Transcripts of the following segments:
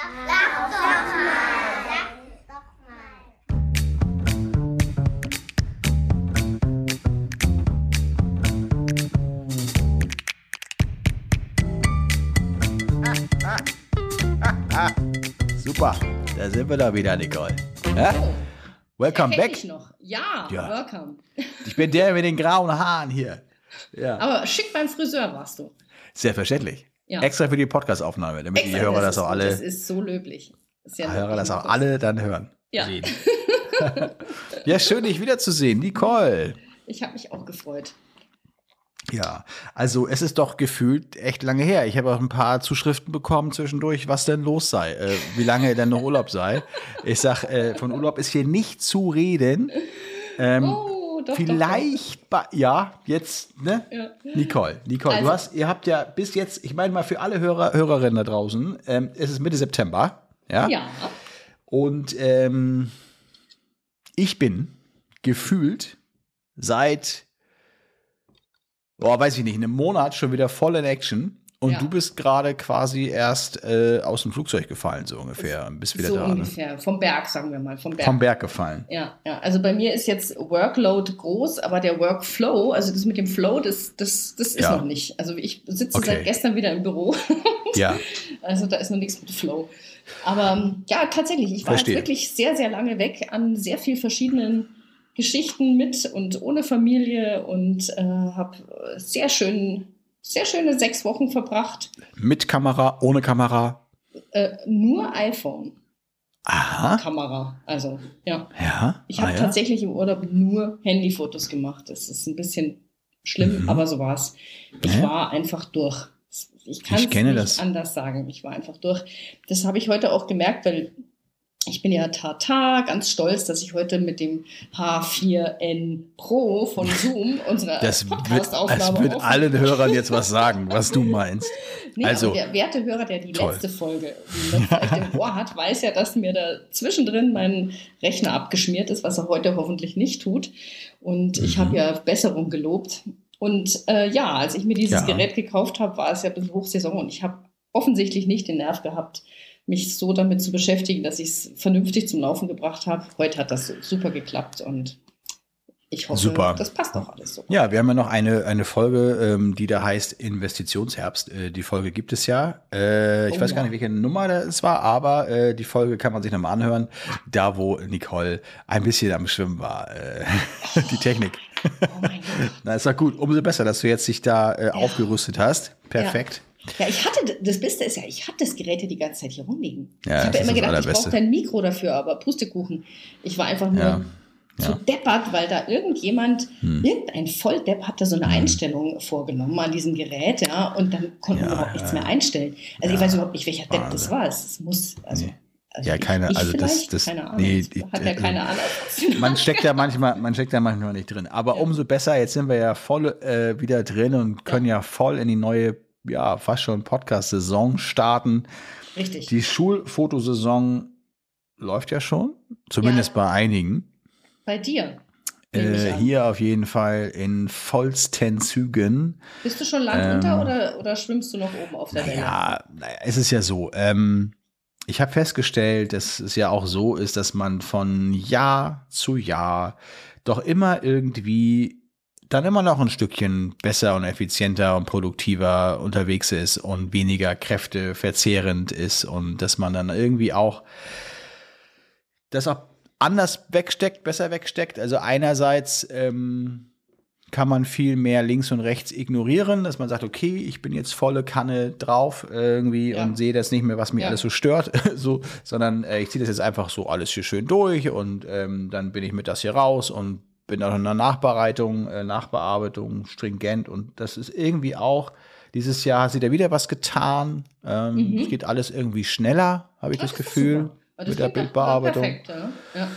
Sag doch mal. Sag doch mal. Super, da sind wir da wieder, Nicole. Ja? Welcome back. ich noch. Ja, Ja. welcome. Ich bin der mit den grauen Haaren hier. Ja, Aber schick beim Friseur warst du. selbstverständlich. Ja. Extra für die Podcast-Aufnahme, damit die Extra, Hörer das ist auch gut, Das alle, ist so löblich. Das ist ja Hörer das auch alle dann hören. Ja. Ja, schön, dich wiederzusehen, Nicole. Ich habe mich auch gefreut. Ja, also es ist doch gefühlt echt lange her. Ich habe auch ein paar Zuschriften bekommen zwischendurch, was denn los sei, äh, wie lange denn noch Urlaub sei. Ich sag, äh, von Urlaub ist hier nicht zu reden. Ähm, Oh, doch, Vielleicht, bei, ja, jetzt, ne? Doch, doch. Ja. Nicole, Nicole, du Also- hast, ihr habt ja bis jetzt, ich meine mal für alle Hörer, Hörerinnen da draußen, ähm, es ist Mitte September, ja? ja, Und ähm, ich bin gefühlt seit, boah, weiß ich nicht, einem Monat schon wieder voll in Action. Und Ja. du bist gerade quasi erst äh, aus dem Flugzeug gefallen, so ungefähr. Bist wieder so da. Ne? ungefähr. Vom Berg, sagen wir mal. Vom Berg. Vom Berg gefallen. Ja, ja, also bei mir ist jetzt Workload groß, aber der Workflow, also das mit dem Flow, das, das, das ist Ja. noch nicht. Also ich sitze Okay. seit gestern wieder im Büro, Ja, also da ist noch nichts mit Flow. Aber ähm, ja, tatsächlich, ich war Verstehe. jetzt wirklich sehr, sehr lange weg an sehr vielen verschiedenen Geschichten mit und ohne Familie und äh, habe sehr schön, sehr schöne sechs Wochen verbracht. mit Kamera, ohne Kamera. Äh, nur iPhone. Aha, Kamera. Also, ja. ja. Ich habe ah, ja. tatsächlich im Urlaub nur Handyfotos gemacht. Das ist ein bisschen schlimm, Mhm. aber so war's. Ich Ja. war einfach durch. Ich kann es nicht das. anders sagen. Ich war einfach durch. Das habe ich heute auch gemerkt, weil ich bin ja Tata, ganz stolz, dass ich heute mit dem H4N Pro von Zoom unsere Podcast-Aufnahme das wird allen Hörern jetzt was sagen, was du meinst. Nee, Also- der werte Hörer, der die Toll. letzte Folge im Ohr hat, weiß ja, dass mir da zwischendrin mein Rechner abgeschmiert ist, was er heute hoffentlich nicht tut. Und ich Mhm. habe ja Besserung gelobt. Und äh, ja, als ich mir dieses Ja. Gerät gekauft habe, war es ja ein bisschen Hochsaison und ich habe offensichtlich nicht den Nerv gehabt, mich so damit zu beschäftigen, dass ich es vernünftig zum Laufen gebracht habe. Heute hat das super geklappt und ich hoffe, Super. das passt auch alles so. Ja, wir haben ja noch eine, eine Folge, ähm, die da heißt Investitionsherbst. Äh, die Folge gibt es ja. Äh, ich Oh weiß ja. gar nicht, welche Nummer das war, aber äh, die Folge kann man sich nochmal anhören. Da, wo Nicole ein bisschen am Schwimmen war. Äh, die Technik. Oh mein Gott. Na, ist doch gut. Umso besser, dass du jetzt dich da äh, aufgerüstet hast. Perfekt. Ja, ich hatte, das Beste ist ja, ich hatte das Gerät ja die ganze Zeit hier rumliegen. Ja, ich habe ja immer gedacht, ich brauche kein Mikro dafür, aber Pustekuchen. Ich war einfach nur Ja, zu ja. deppert, weil da irgendjemand, Hm. irgendein Volldepp hat da so eine Einstellung vorgenommen an diesem Gerät, ja, und dann konnten Ja, wir überhaupt nichts ja. mehr einstellen. Also ich Ja, weiß überhaupt nicht, welcher Depp das Wahnsinn. war. Es muss, also, Nee. also Ja, ich- keine- ich also das- das- keine Ahnung. nee, ich- hat ja äh, keine Ahnung. Man steckt ja manchmal, man steckt ja manchmal nicht drin. Aber Ja. umso besser, jetzt sind wir ja voll äh, wieder drin und können ja. voll in die neue, ja, fast schon Podcast-Saison starten. Richtig. Die Schulfotosaison läuft ja schon, zumindest Ja. bei einigen. Bei dir. Äh, hier auf jeden Fall in vollsten Zügen. Bist du schon lang ähm, unter oder, oder schwimmst du noch oben auf der Welle? Ja, naja, es ist ja so. Ähm, ich habe festgestellt, dass es ja auch so ist, dass man von Jahr zu Jahr doch immer irgendwie dann immer noch ein Stückchen besser und effizienter und produktiver unterwegs ist und weniger kräfteverzehrend ist und dass man dann irgendwie auch das auch anders wegsteckt, besser wegsteckt. Also einerseits ähm, kann man viel mehr links und rechts ignorieren, dass man sagt, okay, ich bin jetzt volle Kanne drauf irgendwie Ja. und sehe das nicht mehr, was mich Ja. alles so stört, so, sondern äh, ich ziehe das jetzt einfach so alles hier schön durch und ähm, dann bin ich mit das hier raus und bin auch in der Nachbereitung, äh, Nachbearbeitung stringent und das ist irgendwie auch dieses Jahr hat sich da wieder was getan. Ähm, Mhm. Es geht alles irgendwie schneller, habe ich das, ist Gefühl, super. Das mit der Bildbearbeitung. Perfekt, ja.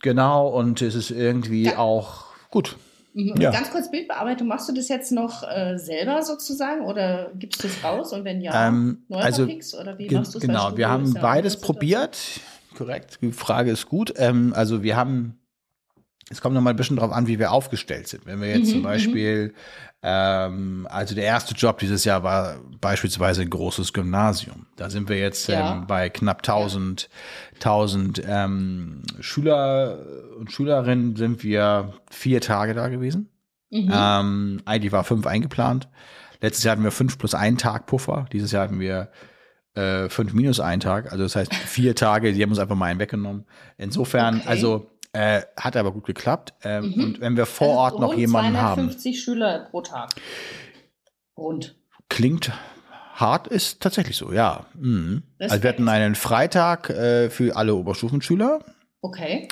Genau, und es ist irgendwie Ja. auch gut. Mhm. Ja. Ganz kurz Bildbearbeitung, machst du das jetzt noch äh, selber sozusagen oder gibst du es raus und wenn ja, Ähm, also, oder wie machst du es? Genau, wir haben beides probiert. Korrekt, die Frage ist gut. Ähm, also wir haben es kommt noch mal ein bisschen drauf an, wie wir aufgestellt sind. Wenn wir jetzt Mhm, zum Beispiel, ähm, also der erste Job dieses Jahr war beispielsweise ein großes Gymnasium. Da sind wir jetzt Ja. ähm, bei knapp 1000, 1000 ähm, Schüler und Schülerinnen sind wir vier Tage da gewesen. Mhm. Ähm, eigentlich war fünf eingeplant. Letztes Jahr hatten wir fünf plus einen Tag Puffer. Dieses Jahr hatten wir äh, fünf minus einen Tag. Also das heißt vier Tage. Die haben uns einfach mal einen weggenommen. Insofern, Okay. also äh, hat aber gut geklappt. Ähm, Mhm. Und wenn wir vor Also Ort noch rund jemanden haben, 250 Schüler pro Tag. Rund. klingt hart, ist tatsächlich so, ja. Mhm. Also wir hatten einen Freitag äh, für alle Oberstufenschüler. Okay.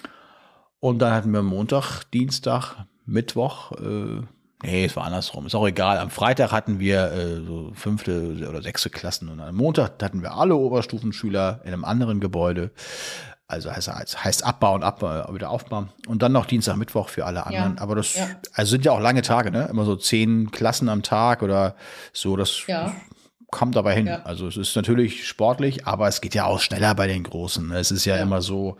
Und dann hatten wir Montag, Dienstag, Mittwoch. Äh, nee, es war andersrum. Ist auch egal. Am Freitag hatten wir äh, so fünfte oder sechste Klassen und am Montag hatten wir alle Oberstufenschüler in einem anderen Gebäude. Also heißt, heißt, heißt Abbau und Abbau, wieder Aufbau. Und dann noch Dienstag, Mittwoch für alle anderen. Aber das ja. also sind ja auch lange Tage, ne? Immer so zehn Klassen am Tag oder so. Das Ja. kommt dabei hin. Ja. Also es ist natürlich sportlich, aber es geht ja auch schneller bei den Großen. ne? Es ist ja, Ja. immer so,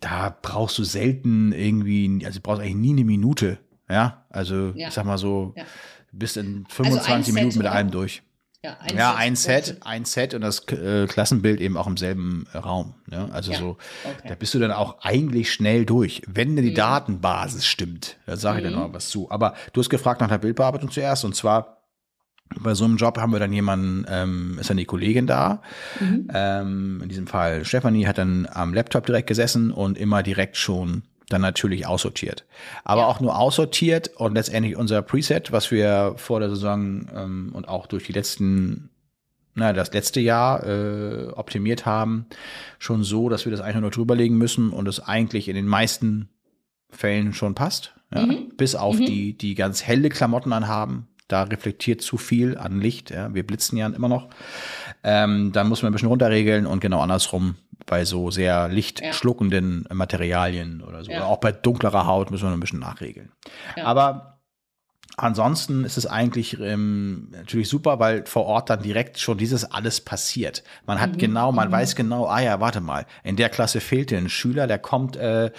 da brauchst du selten irgendwie, also du brauchst eigentlich nie eine Minute. Ja, also Ja. ich sag mal so, Ja. bist in Also ein 25 Minuten Set, mit allem durch. Ja, ja, ein Set, Set. ein Set und das äh, Klassenbild eben auch im selben äh, Raum. Ne? Also Ja. so, Okay. da bist du dann auch eigentlich schnell durch, wenn denn die Datenbasis stimmt. Da sage ich dann Mhm. noch was zu. Aber du hast gefragt nach der Bildbearbeitung zuerst und zwar bei so einem Job haben wir dann jemanden, ähm, ist dann die Kollegin da. Mhm. Ähm, in diesem Fall Stefanie hat dann am Laptop direkt gesessen und immer direkt schon dann natürlich aussortiert. Aber Ja. auch nur aussortiert und letztendlich unser Preset, was wir vor der Saison ähm, und auch durch die letzten, na, das letzte Jahr äh, optimiert haben, schon so, dass wir das eigentlich nur drüberlegen müssen und es eigentlich in den meisten Fällen schon passt. Ja? Mhm. Bis auf Mhm. die, die ganz helle Klamotten anhaben. Da reflektiert zu viel an Licht. Ja? Wir blitzen ja immer noch. Ähm, dann muss man ein bisschen runterregeln und genau andersrum bei so sehr lichtschluckenden Materialien oder so. Ja. Oder auch bei dunklerer Haut müssen wir noch ein bisschen nachregeln. Ja. Aber Ansonsten ist es eigentlich ähm, natürlich super, weil vor Ort dann direkt schon dieses alles passiert. Man hat Mhm. genau, man Mhm. weiß genau, ah ja, warte mal, in der Klasse fehlte ein Schüler, der kommt äh,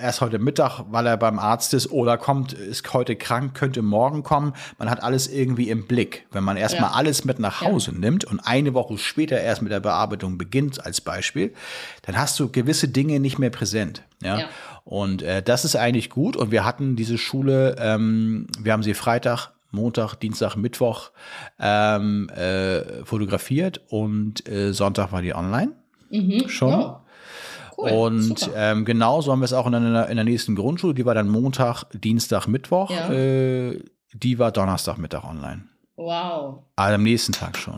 erst heute Mittag, weil er beim Arzt ist, oder kommt, ist heute krank, könnte morgen kommen. Man hat alles irgendwie im Blick. Wenn man erstmal Ja. alles mit nach Ja. Hause nimmt und eine Woche später erst mit der Bearbeitung beginnt, als Beispiel, dann hast du gewisse Dinge nicht mehr präsent. Ja. Ja. Und äh, das ist eigentlich gut. Und wir hatten diese Schule, ähm, wir haben sie Freitag, Montag, Dienstag, Mittwoch ähm, äh, fotografiert und äh, Sonntag war die online Mhm. schon. Oh, cool. Und ähm, genauso haben wir es auch in der, in der nächsten Grundschule. Die war dann Montag, Dienstag, Mittwoch. Ja. Äh, die war Donnerstag, Mittag online. wow. Also am nächsten Tag schon.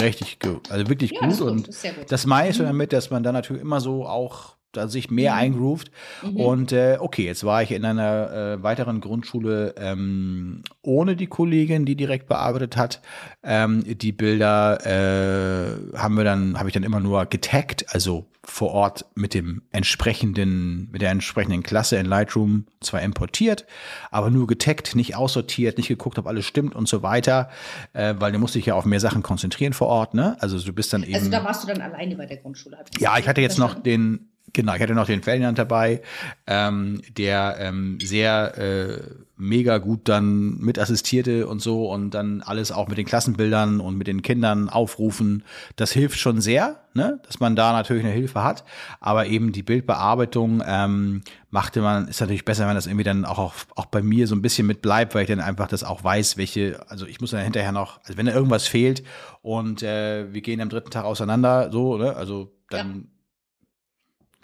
Richtig gut. Also wirklich Ja, gut. gut, Und das meiste damit, dass man dann natürlich immer so auch da sich mehr Mhm. eingroovt. Mhm. Und äh, okay, jetzt war ich in einer äh, weiteren Grundschule ähm, ohne die Kollegin, die direkt bearbeitet hat. Ähm, die Bilder äh, haben wir dann, habe ich dann immer nur getaggt, also vor Ort mit dem entsprechenden, mit der entsprechenden Klasse in Lightroom zwar importiert, aber nur getaggt, nicht aussortiert, nicht geguckt, ob alles stimmt und so weiter, äh, weil du musst dich ja auf mehr Sachen konzentrieren vor Ort, ne? Also du bist dann eben. Also da warst du dann alleine bei der Grundschule. Ja, ich hatte jetzt noch den, genau, ich hatte noch den Ferdinand dabei, ähm, der ähm, sehr äh, mega gut dann mit assistierte und so und dann alles auch mit den Klassenbildern und mit den Kindern aufrufen. Das hilft schon sehr, ne, dass man da natürlich eine Hilfe hat. Aber eben die Bildbearbeitung ähm, machte man, ist natürlich besser, wenn das irgendwie dann auch, auch, auch bei mir so ein bisschen mit bleibt, weil ich dann einfach das auch weiß, welche, also ich muss dann hinterher noch, also wenn da irgendwas fehlt und äh, wir gehen am dritten Tag auseinander, so, ne, also dann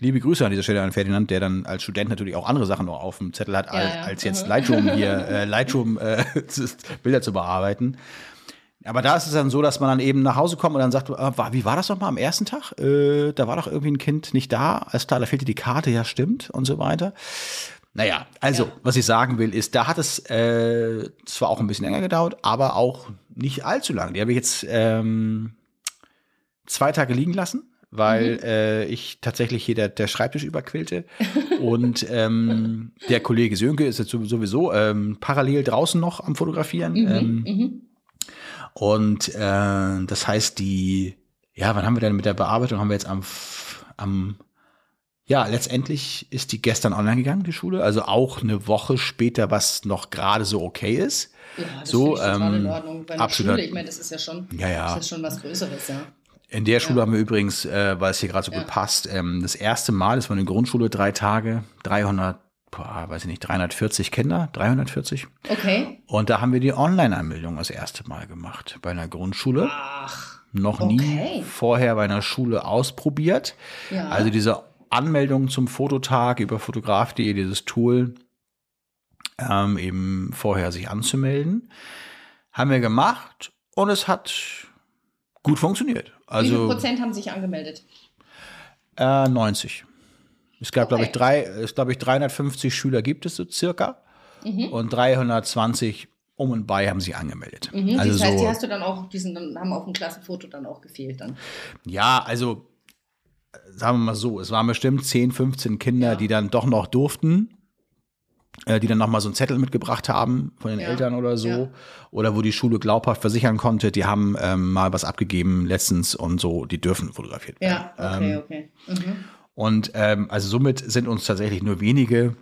Liebe Grüße an dieser Stelle an Ferdinand, der dann als Student natürlich auch andere Sachen noch auf dem Zettel hat, als, ja. als jetzt Mhm. Lightroom hier, äh, Lightroom äh, Bilder zu bearbeiten. Aber da ist es dann so, dass man dann eben nach Hause kommt und dann sagt, äh, wie war das nochmal am ersten Tag? Äh, da war doch irgendwie ein Kind nicht da. Alles klar, da fehlte die Karte, ja stimmt und so weiter. Naja, also, Ja. was ich sagen will, ist, da hat es äh, zwar auch ein bisschen länger gedauert, aber auch nicht allzu lang. Die habe ich jetzt ähm, zwei Tage liegen lassen, weil Mhm. äh, ich tatsächlich hier der, der Schreibtisch überquillte. und ähm, der Kollege Sönke ist jetzt sowieso ähm, parallel draußen noch am Fotografieren. Mhm. Ähm, Mhm. und äh, das heißt, die, ja, wann haben wir denn mit der Bearbeitung? Haben wir jetzt am, am ja, letztendlich ist die gestern online gegangen, die Schule. Also auch eine Woche später, was noch gerade so okay ist. Ja, das So, ich total in ähm, Ordnung. Bei absolut. Schule, ich meine, das ist ja schon, Ja, ja. Das ist schon was Größeres, ja. In der Schule Ja. haben wir übrigens, äh, weil es hier gerade so Ja. gut passt, ähm, das erste Mal, das war eine Grundschule, drei Tage, 300, boah, weiß ich nicht, 340 Kinder, 340. Okay. Und da haben wir die Online-Anmeldung das erste Mal gemacht bei einer Grundschule. Ach, Noch okay. nie vorher bei einer Schule ausprobiert. ja. Also diese Anmeldung zum Fototag über fotograf.de, dieses Tool, ähm, eben vorher sich anzumelden, haben wir gemacht und es hat gut funktioniert. Wie viel Also Prozent haben sich angemeldet? äh, 90. Es gab, glaube ich, Okay. drei, es glaube ich, 350 Schüler gibt es so circa Mhm. und 320 um und bei haben sich angemeldet. Mhm. Also das heißt, so, die hast du dann auch, die sind dann, haben auf dem Klassenfoto dann auch gefehlt dann. Ja, also äh, sagen wir mal so, es waren bestimmt 10, 15 Kinder, Ja. die dann doch noch durften, die dann noch mal so einen Zettel mitgebracht haben von den Ja. Eltern oder so. Ja. Oder wo die Schule glaubhaft versichern konnte, die haben ähm, mal was abgegeben letztens und so, die dürfen fotografiert werden. Ja, okay, Ähm, okay. Mhm. und ähm, also somit sind uns tatsächlich nur wenige,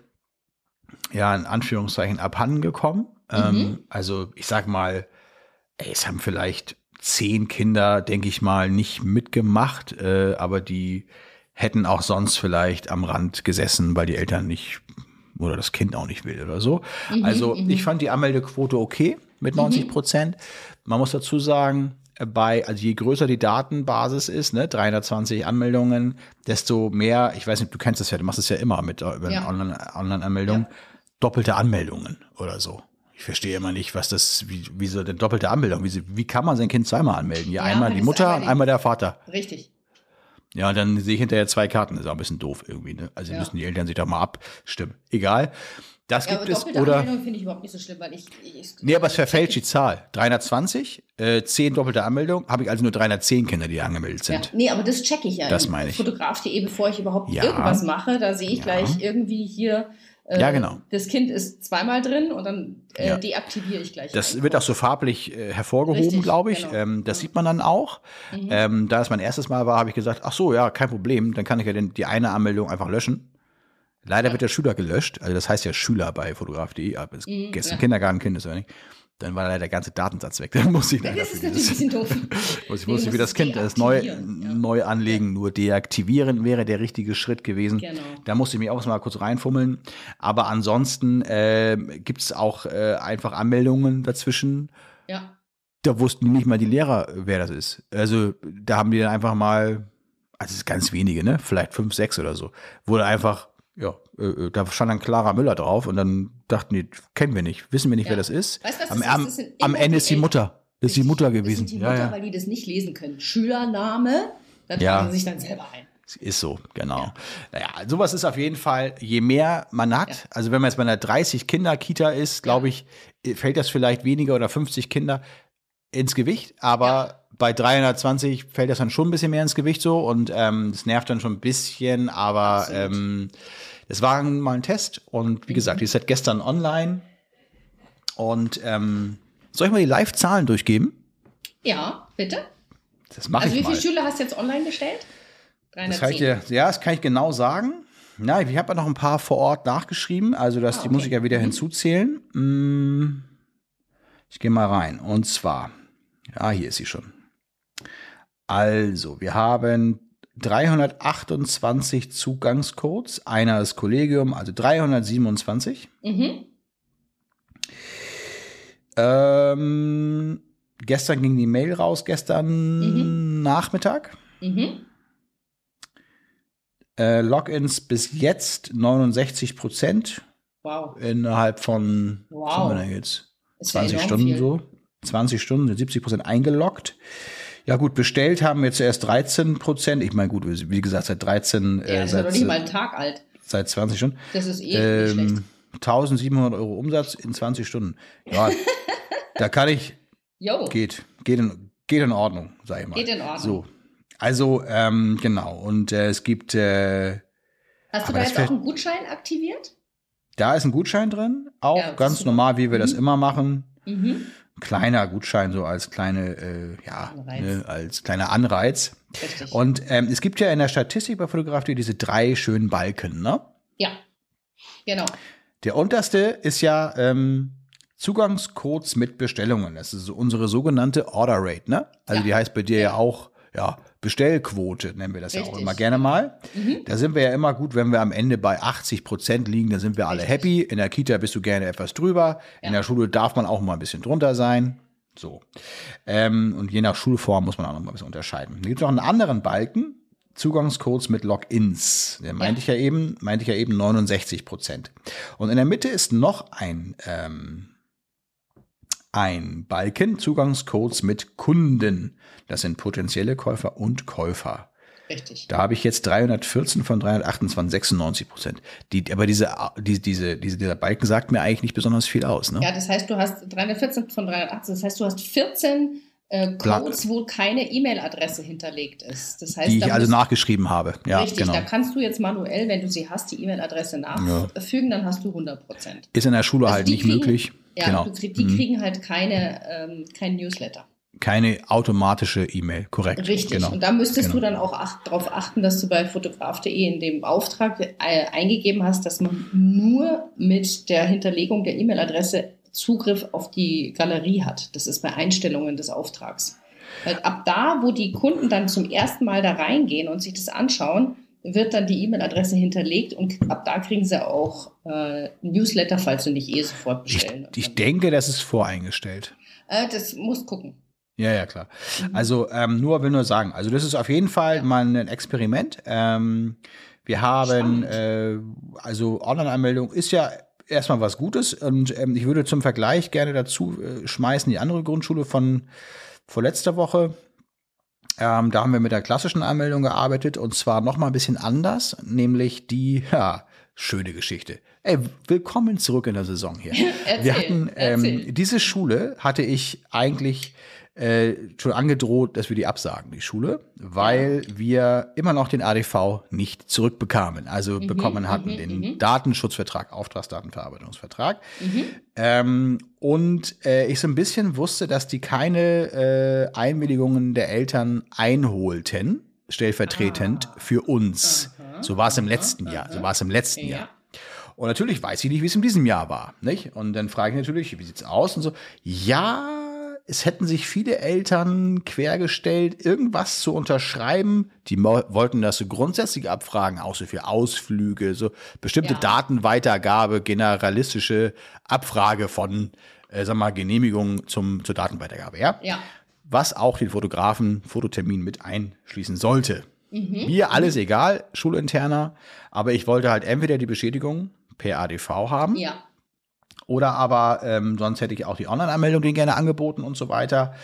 ja, in Anführungszeichen abhanden gekommen. Ähm, also ich sag mal, ey, es haben vielleicht zehn Kinder, denke ich mal, nicht mitgemacht, äh, aber die hätten auch sonst vielleicht am Rand gesessen, weil die Eltern nicht oder das Kind auch nicht will oder so. also ich fand die Anmeldequote okay mit 90 Prozent. Man muss dazu sagen, bei, also je größer die Datenbasis ist, ne, 320 Anmeldungen, desto mehr, ich weiß nicht, du kennst das ja, du machst es ja immer mit äh, über Ja. Online- Online-Anmeldung, doppelte Anmeldungen oder so. Ich verstehe immer nicht, was das, wie, wie so eine doppelte Anmeldung, wie, wie kann man sein Kind zweimal anmelden? Ja, Ja, einmal die Mutter und einmal der Vater. Richtig. Ja, dann sehe ich hinterher zwei Karten, das ist auch ein bisschen doof irgendwie, ne? Also Ja. müssen die Eltern sich doch mal abstimmen. Egal. Das Ja, gibt es, doppelte oder? Anmeldung finde ich überhaupt nicht so schlimm, weil ich. ich Nee, aber es verfälscht die Zahl. 320, äh, 10 doppelte Anmeldung, habe ich also nur 310 Kinder, die angemeldet Ja, sind. nee, aber das checke ich ja. Das meine ich. Fotograf.de, bevor ich überhaupt Ja. irgendwas mache, da sehe ich Ja. gleich irgendwie hier. Äh, Ja, genau. Das Kind ist zweimal drin und dann äh, Ja. deaktiviere ich gleich. Das einfach. wird auch so farblich äh, hervorgehoben, glaube ich. genau. Ähm, das sieht man dann auch. Mhm. Ähm, da es mein erstes Mal war, habe ich gesagt, ach so, ja, kein Problem, dann kann ich ja den, die eine Anmeldung einfach löschen. Leider wird der Schüler gelöscht, also das heißt ja Schüler bei fotograf.de, aber es Mhm, gestern ja. Kindergartenkind ist ja nicht. Dann war leider der ganze Datensatz weg. Dann musste ich leider Das ist natürlich ein bisschen doof. muss ich du wie das Kind das neu, ja. neu anlegen, nur deaktivieren wäre der richtige Schritt gewesen. Genau. Da musste ich mich auch mal kurz reinfummeln. Aber ansonsten äh, gibt es auch äh, einfach Anmeldungen dazwischen, Ja. da wussten nicht mal die Lehrer, wer das ist. Also da haben die dann einfach mal, also es ist ganz wenige, ne? Vielleicht fünf, sechs oder so. Wurde einfach, ja, äh, äh, da stand dann Clara Müller drauf und dann dachten die, kennen wir nicht, wissen wir nicht, Ja. wer das ist. Weißt du, was am, das ist? am, Das sind am Ende ist die. Mutter. Das ist die Mutter Das gewesen. sind die ja, Mutter, ja. weil die das nicht lesen können. Schülername, da Ja. tragen sie sich dann selber ein. Ist so, genau. Naja, sowas ist auf jeden Fall, je mehr man hat, Ja. also wenn man jetzt bei einer 30 Kinder Kita ist, glaube ich, fällt das vielleicht weniger oder 50 Kinder ins Gewicht, aber Ja. Bei 320 fällt das dann schon ein bisschen mehr ins Gewicht so und ähm, das nervt dann schon ein bisschen, aber ähm, es war mal ein Test und wie gesagt, die ist seit gestern online und ähm, soll ich mal die Live-Zahlen durchgeben? Ja, bitte. Das mache Also ich wie mal. viele Schüler hast du jetzt online gestellt? Das kann ich 310. dir, ja, das kann ich genau sagen. Na, ich habe ja noch ein paar vor Ort nachgeschrieben, also das, Ah, die okay. muss ich ja wieder hinzuzählen. Mm, Ich gehe mal rein. Und zwar, ja, hier ist sie schon. Also, wir haben 328 Zugangscodes. Einer ist Kollegium, also 327. Mhm. Ähm, gestern ging die Mail raus, gestern Mhm. Nachmittag. Mhm. Äh, Logins bis jetzt 69 Prozent Wow. innerhalb von Wow. was haben wir denn jetzt? Ist ja 20 enorm Stunden viel. so. 20 Stunden, sind 70 Prozent eingeloggt. Ja gut, bestellt haben wir zuerst 13 Prozent. Ich meine, gut, wie gesagt, seit 13, Ja, äh, das ist ja seit, noch nicht mal ein Tag alt. seit 20 Stunden. Das ist eh nicht schlecht. Ähm, 1700 Euro Umsatz in 20 Stunden. Ja, da kann ich, Jo. geht, geht in, geht in Ordnung, sag ich mal. Geht in Ordnung. So. Also, ähm, genau. Und äh, es gibt, äh, Hast du da das jetzt auch einen Gutschein aktiviert? Da ist ein Gutschein drin, auch Ja, das ganz normal, wie wir das Mhm. immer machen. Mhm. Kleiner Gutschein, so als kleine, äh, ja, ne, als kleiner Anreiz. Richtig. Und ähm, es gibt ja in der Statistik bei Fotografie diese drei schönen Balken, ne? ja, genau. Der unterste ist ja ähm, Zugangscodes mit Bestellungen. Das ist unsere sogenannte Order Rate, ne? Also Ja. die heißt bei dir ja auch, ja, Bestellquote nennen wir das ja auch Richtig. immer gerne mal. Mhm. Da sind wir ja immer gut, wenn wir am Ende bei 80 Prozent liegen, dann sind wir alle Richtig. happy. In der Kita bist du gerne etwas drüber. In Ja. der Schule darf man auch mal ein bisschen drunter sein. So. Ähm, und je nach Schulform muss man auch noch mal ein bisschen unterscheiden. Da gibt es noch einen anderen Balken. Zugangscodes mit Logins. Der meinte Ja. ich ja eben, meinte ich ja eben 69 Prozent. Und in der Mitte ist noch ein, ähm, ein Balken, Zugangscodes mit Kunden. Das sind potenzielle Käufer und Käufer. Richtig. Da habe ich jetzt 314 von 328, 96 Prozent. Die, aber diese, die, diese, diese, dieser Balken sagt mir eigentlich nicht besonders viel aus. Ne? Ja, das heißt, du hast 314 von 380, das heißt, du hast 14 äh, Codes, wo keine E-Mail-Adresse hinterlegt ist. Das heißt, die ich also nachgeschrieben habe. Ja, Richtig, genau. da kannst du jetzt manuell, wenn du sie hast, die E-Mail-Adresse nachfügen, dann hast du 100 Prozent. Ist in der Schule Also halt nicht kriegen- möglich. Ja, genau. du krieg, die Mhm. kriegen halt keine, ähm, kein Newsletter. Keine automatische E-Mail, korrekt. Richtig. Genau. Und da müsstest du Genau. dann auch acht, darauf achten, dass du bei fotograf.de in dem Auftrag äh, eingegeben hast, dass man nur mit der Hinterlegung der E-Mail-Adresse Zugriff auf die Galerie hat. Das ist bei Einstellungen des Auftrags. Weil ab da, wo die Kunden dann zum ersten Mal da reingehen und sich das anschauen, wird dann die E-Mail-Adresse hinterlegt und ab da kriegen sie auch äh, Newsletter, falls sie nicht eh sofort ich, bestellen. ich denke, das ist voreingestellt. äh, das muss gucken. Ja, ja, klar. Mhm. Also ähm, nur will nur sagen, also das ist auf jeden Fall Ja. mal ein Experiment. Ähm, wir haben, äh, also Online-Anmeldung ist ja erstmal was Gutes und ähm, ich würde zum Vergleich gerne dazu äh, schmeißen die andere Grundschule von vorletzter Woche. Ähm, da haben wir mit der klassischen Anmeldung gearbeitet und zwar noch mal ein bisschen anders, nämlich die, ja, schöne Geschichte. Ey, willkommen zurück in der Saison hier. Erzähl, wir hatten, ähm, erzähl. diese Schule hatte ich eigentlich äh, schon angedroht, dass wir die absagen, die Schule, weil wir immer noch den ADV nicht zurückbekamen. Also bekommen hatten mhm, den mhm. Datenschutzvertrag, Auftragsdatenverarbeitungsvertrag. Mhm. Ähm, und äh, ich so ein bisschen wusste, dass die keine äh, Einwilligungen der Eltern einholten, stellvertretend für uns. Aha, so war es im aha, letzten Jahr. aha. So war es im letzten Ja. Jahr. Und natürlich weiß ich nicht, wie es in diesem Jahr war. Nicht? Und dann frage ich natürlich, wie sieht's aus? Und so, ja, es hätten sich viele Eltern quergestellt, irgendwas zu unterschreiben. Die wollten das so grundsätzlich abfragen, auch so für Ausflüge, so bestimmte Ja. Datenweitergabe, generalistische Abfrage von, äh, sag mal, Genehmigungen zum, zur Datenweitergabe, ja? Ja. Was auch den Fotografen Fototermin mit einschließen sollte. Mhm. Mir alles egal, schulinterner, aber ich wollte halt entweder die Beschädigung per ADV haben Ja. Oder aber ähm, sonst hätte ich auch die Online-Anmeldung denen gerne angeboten und so weiter.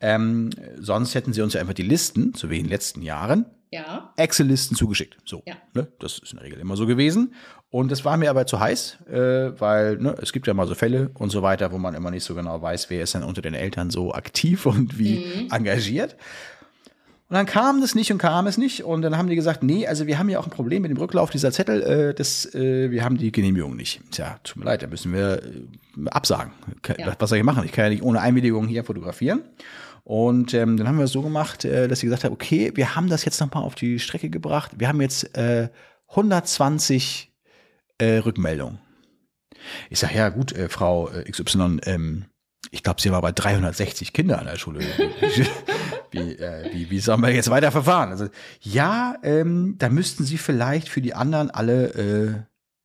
Ähm, sonst hätten sie uns ja einfach die Listen, so wie in den letzten Jahren, Ja. Excel-Listen zugeschickt. So, Ja. ne? das ist in der Regel immer so gewesen. Und das war mir aber zu heiß, äh, weil ne, es gibt ja mal so Fälle und so weiter, wo man immer nicht so genau weiß, wer ist denn unter den Eltern so aktiv und wie engagiert. Und dann kam das nicht und kam es nicht. Und dann haben die gesagt, nee, also wir haben ja auch ein Problem mit dem Rücklauf dieser Zettel. Äh, das, äh, wir haben die Genehmigung nicht. Tja, tut mir leid, da müssen wir äh, absagen. Ja. Was soll ich machen? Ich kann ja nicht ohne Einwilligung hier fotografieren. Und ähm, dann haben wir es so gemacht, äh, dass sie gesagt haben, okay, wir haben das jetzt nochmal auf die Strecke gebracht. Wir haben jetzt äh, 120 äh, Rückmeldungen. Ich sage, ja gut, äh, Frau äh, XY, ähm, ich glaube, sie war bei 360 Kinder an der Schule. wie, äh, wie, wie sollen wir jetzt weiter verfahren? Also, ja, ähm, da müssten sie vielleicht für die anderen alle äh,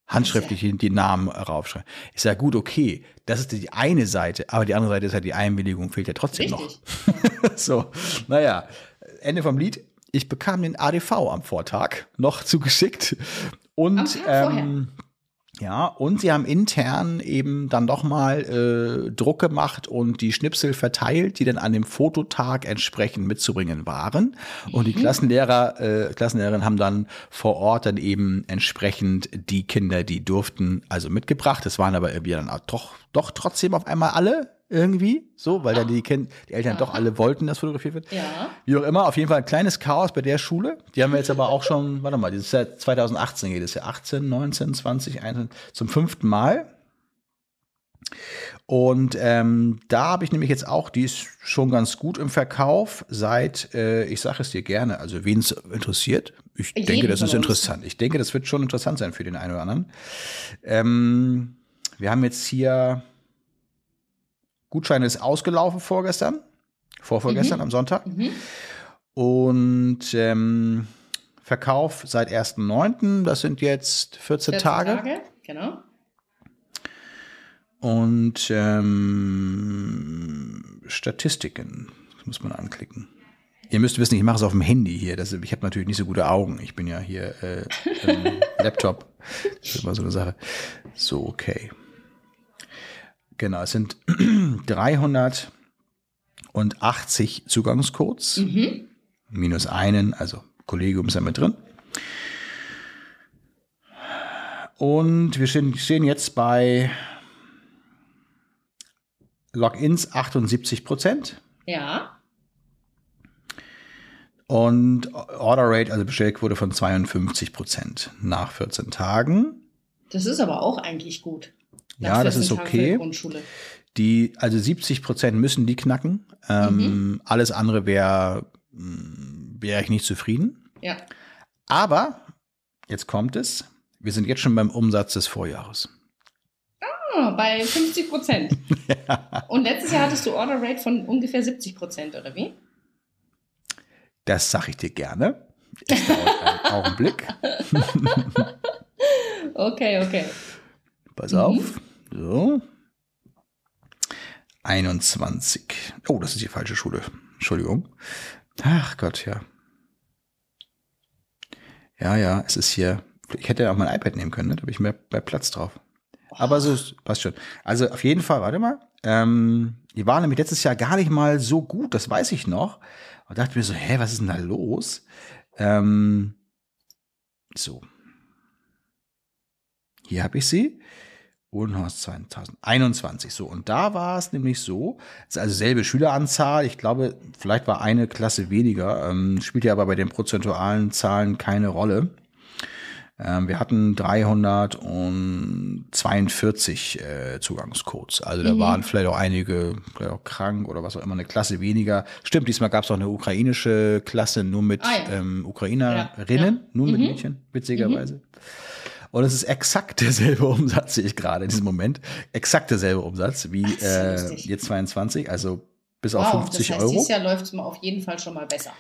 handschriftlich die, die Namen raufschreiben. Ich sage, gut, okay, das ist die eine Seite, aber die andere Seite ist halt die Einwilligung, fehlt ja trotzdem Richtig. noch. so, naja, Ende vom Lied. Ich bekam den ADV am Vortag noch zugeschickt. Und Tag vorher? Ja, und sie haben intern eben dann doch mal äh, Druck gemacht und die Schnipsel verteilt, die dann an dem Fototag entsprechend mitzubringen waren. Und die Klassenlehrer, äh, Klassenlehrerinnen haben dann vor Ort dann eben entsprechend die Kinder, die durften, also mitgebracht. Es waren aber irgendwie dann auch doch, doch trotzdem auf einmal alle irgendwie, so, weil dann die, kind, die Eltern doch alle wollten, dass fotografiert wird. Ja. Wie auch immer, auf jeden Fall ein kleines Chaos bei der Schule. Die haben wir jetzt aber auch schon, warte mal, das ist ja 2018 geht es ja 18, 19, 20, 21, zum fünften Mal. Und ähm, da habe ich nämlich jetzt auch, die ist schon ganz gut im Verkauf seit, äh, ich sage es dir gerne, also wen es interessiert. Ich Jeden denke, das ist interessant. Ich denke, das wird schon interessant sein für den einen oder anderen. Ähm, wir haben jetzt hier, Gutschein ist ausgelaufen vorgestern, vorvorgestern am Sonntag. Mhm. Und ähm, Verkauf seit 1.9., das sind jetzt 14, 14 Tage. Genau. Und ähm, Statistiken, das muss man anklicken. Ihr müsst wissen, ich mache es auf dem Handy hier. Das, ich habe natürlich nicht so gute Augen. Ich bin ja hier äh, im Laptop. Das ist immer so eine Sache. So, okay. Genau, es sind 380 Zugangscodes. Minus einen, also Kollegium ist ja mit drin. Und wir stehen, stehen jetzt bei Logins 78 Prozent Ja. und Order Rate, also Bestellquote von 52 Prozent nach 14 Tagen. Das ist aber auch eigentlich gut. Ja, das 14 ist okay. die also 70 Prozent müssen die knacken. Ähm, Alles andere wäre wäre ich nicht zufrieden. Ja. Aber jetzt kommt es. Wir sind jetzt schon beim Umsatz des Vorjahres. Ah, bei 50 Prozent. Und letztes Jahr hattest du Order Rate von ungefähr 70 Prozent, oder wie? Das sage ich dir gerne. Es dauert einen Augenblick. Okay, okay. Pass auf. So. 21. Oh, das ist die falsche Schule. Entschuldigung. Ach Gott, ja. Ja, ja, es ist hier. Ich hätte ja auch mein iPad nehmen können, ne? da habe ich mehr, mehr Platz drauf. Aber so passt schon. Also auf jeden Fall, warte mal. Ähm, die waren nämlich letztes Jahr gar nicht mal so gut, das weiß ich noch. Und dachte mir so, hä, was ist denn da los? Ähm, so. Hier habe ich sie. Wohnhaus 2021. So, und da war es nämlich so, es ist also selbe Schüleranzahl. Ich glaube, vielleicht war eine Klasse weniger, ähm, spielt ja aber bei den prozentualen Zahlen keine Rolle. Ähm, wir hatten 342 äh, Zugangscodes. Also da waren vielleicht auch einige vielleicht auch krank oder was auch immer, eine Klasse weniger. Stimmt, diesmal gab es auch eine ukrainische Klasse nur mit Ah, ja. ähm, Ukrainerinnen, Ja, ja. nur mit Mhm. Mädchen, witzigerweise. Und es ist exakt derselbe Umsatz, sehe ich gerade in diesem Moment. Exakt derselbe Umsatz wie äh, jetzt 22, also bis auf Wow, 50 das heißt, Euro. dieses Jahr läuft es auf jeden Fall schon mal besser.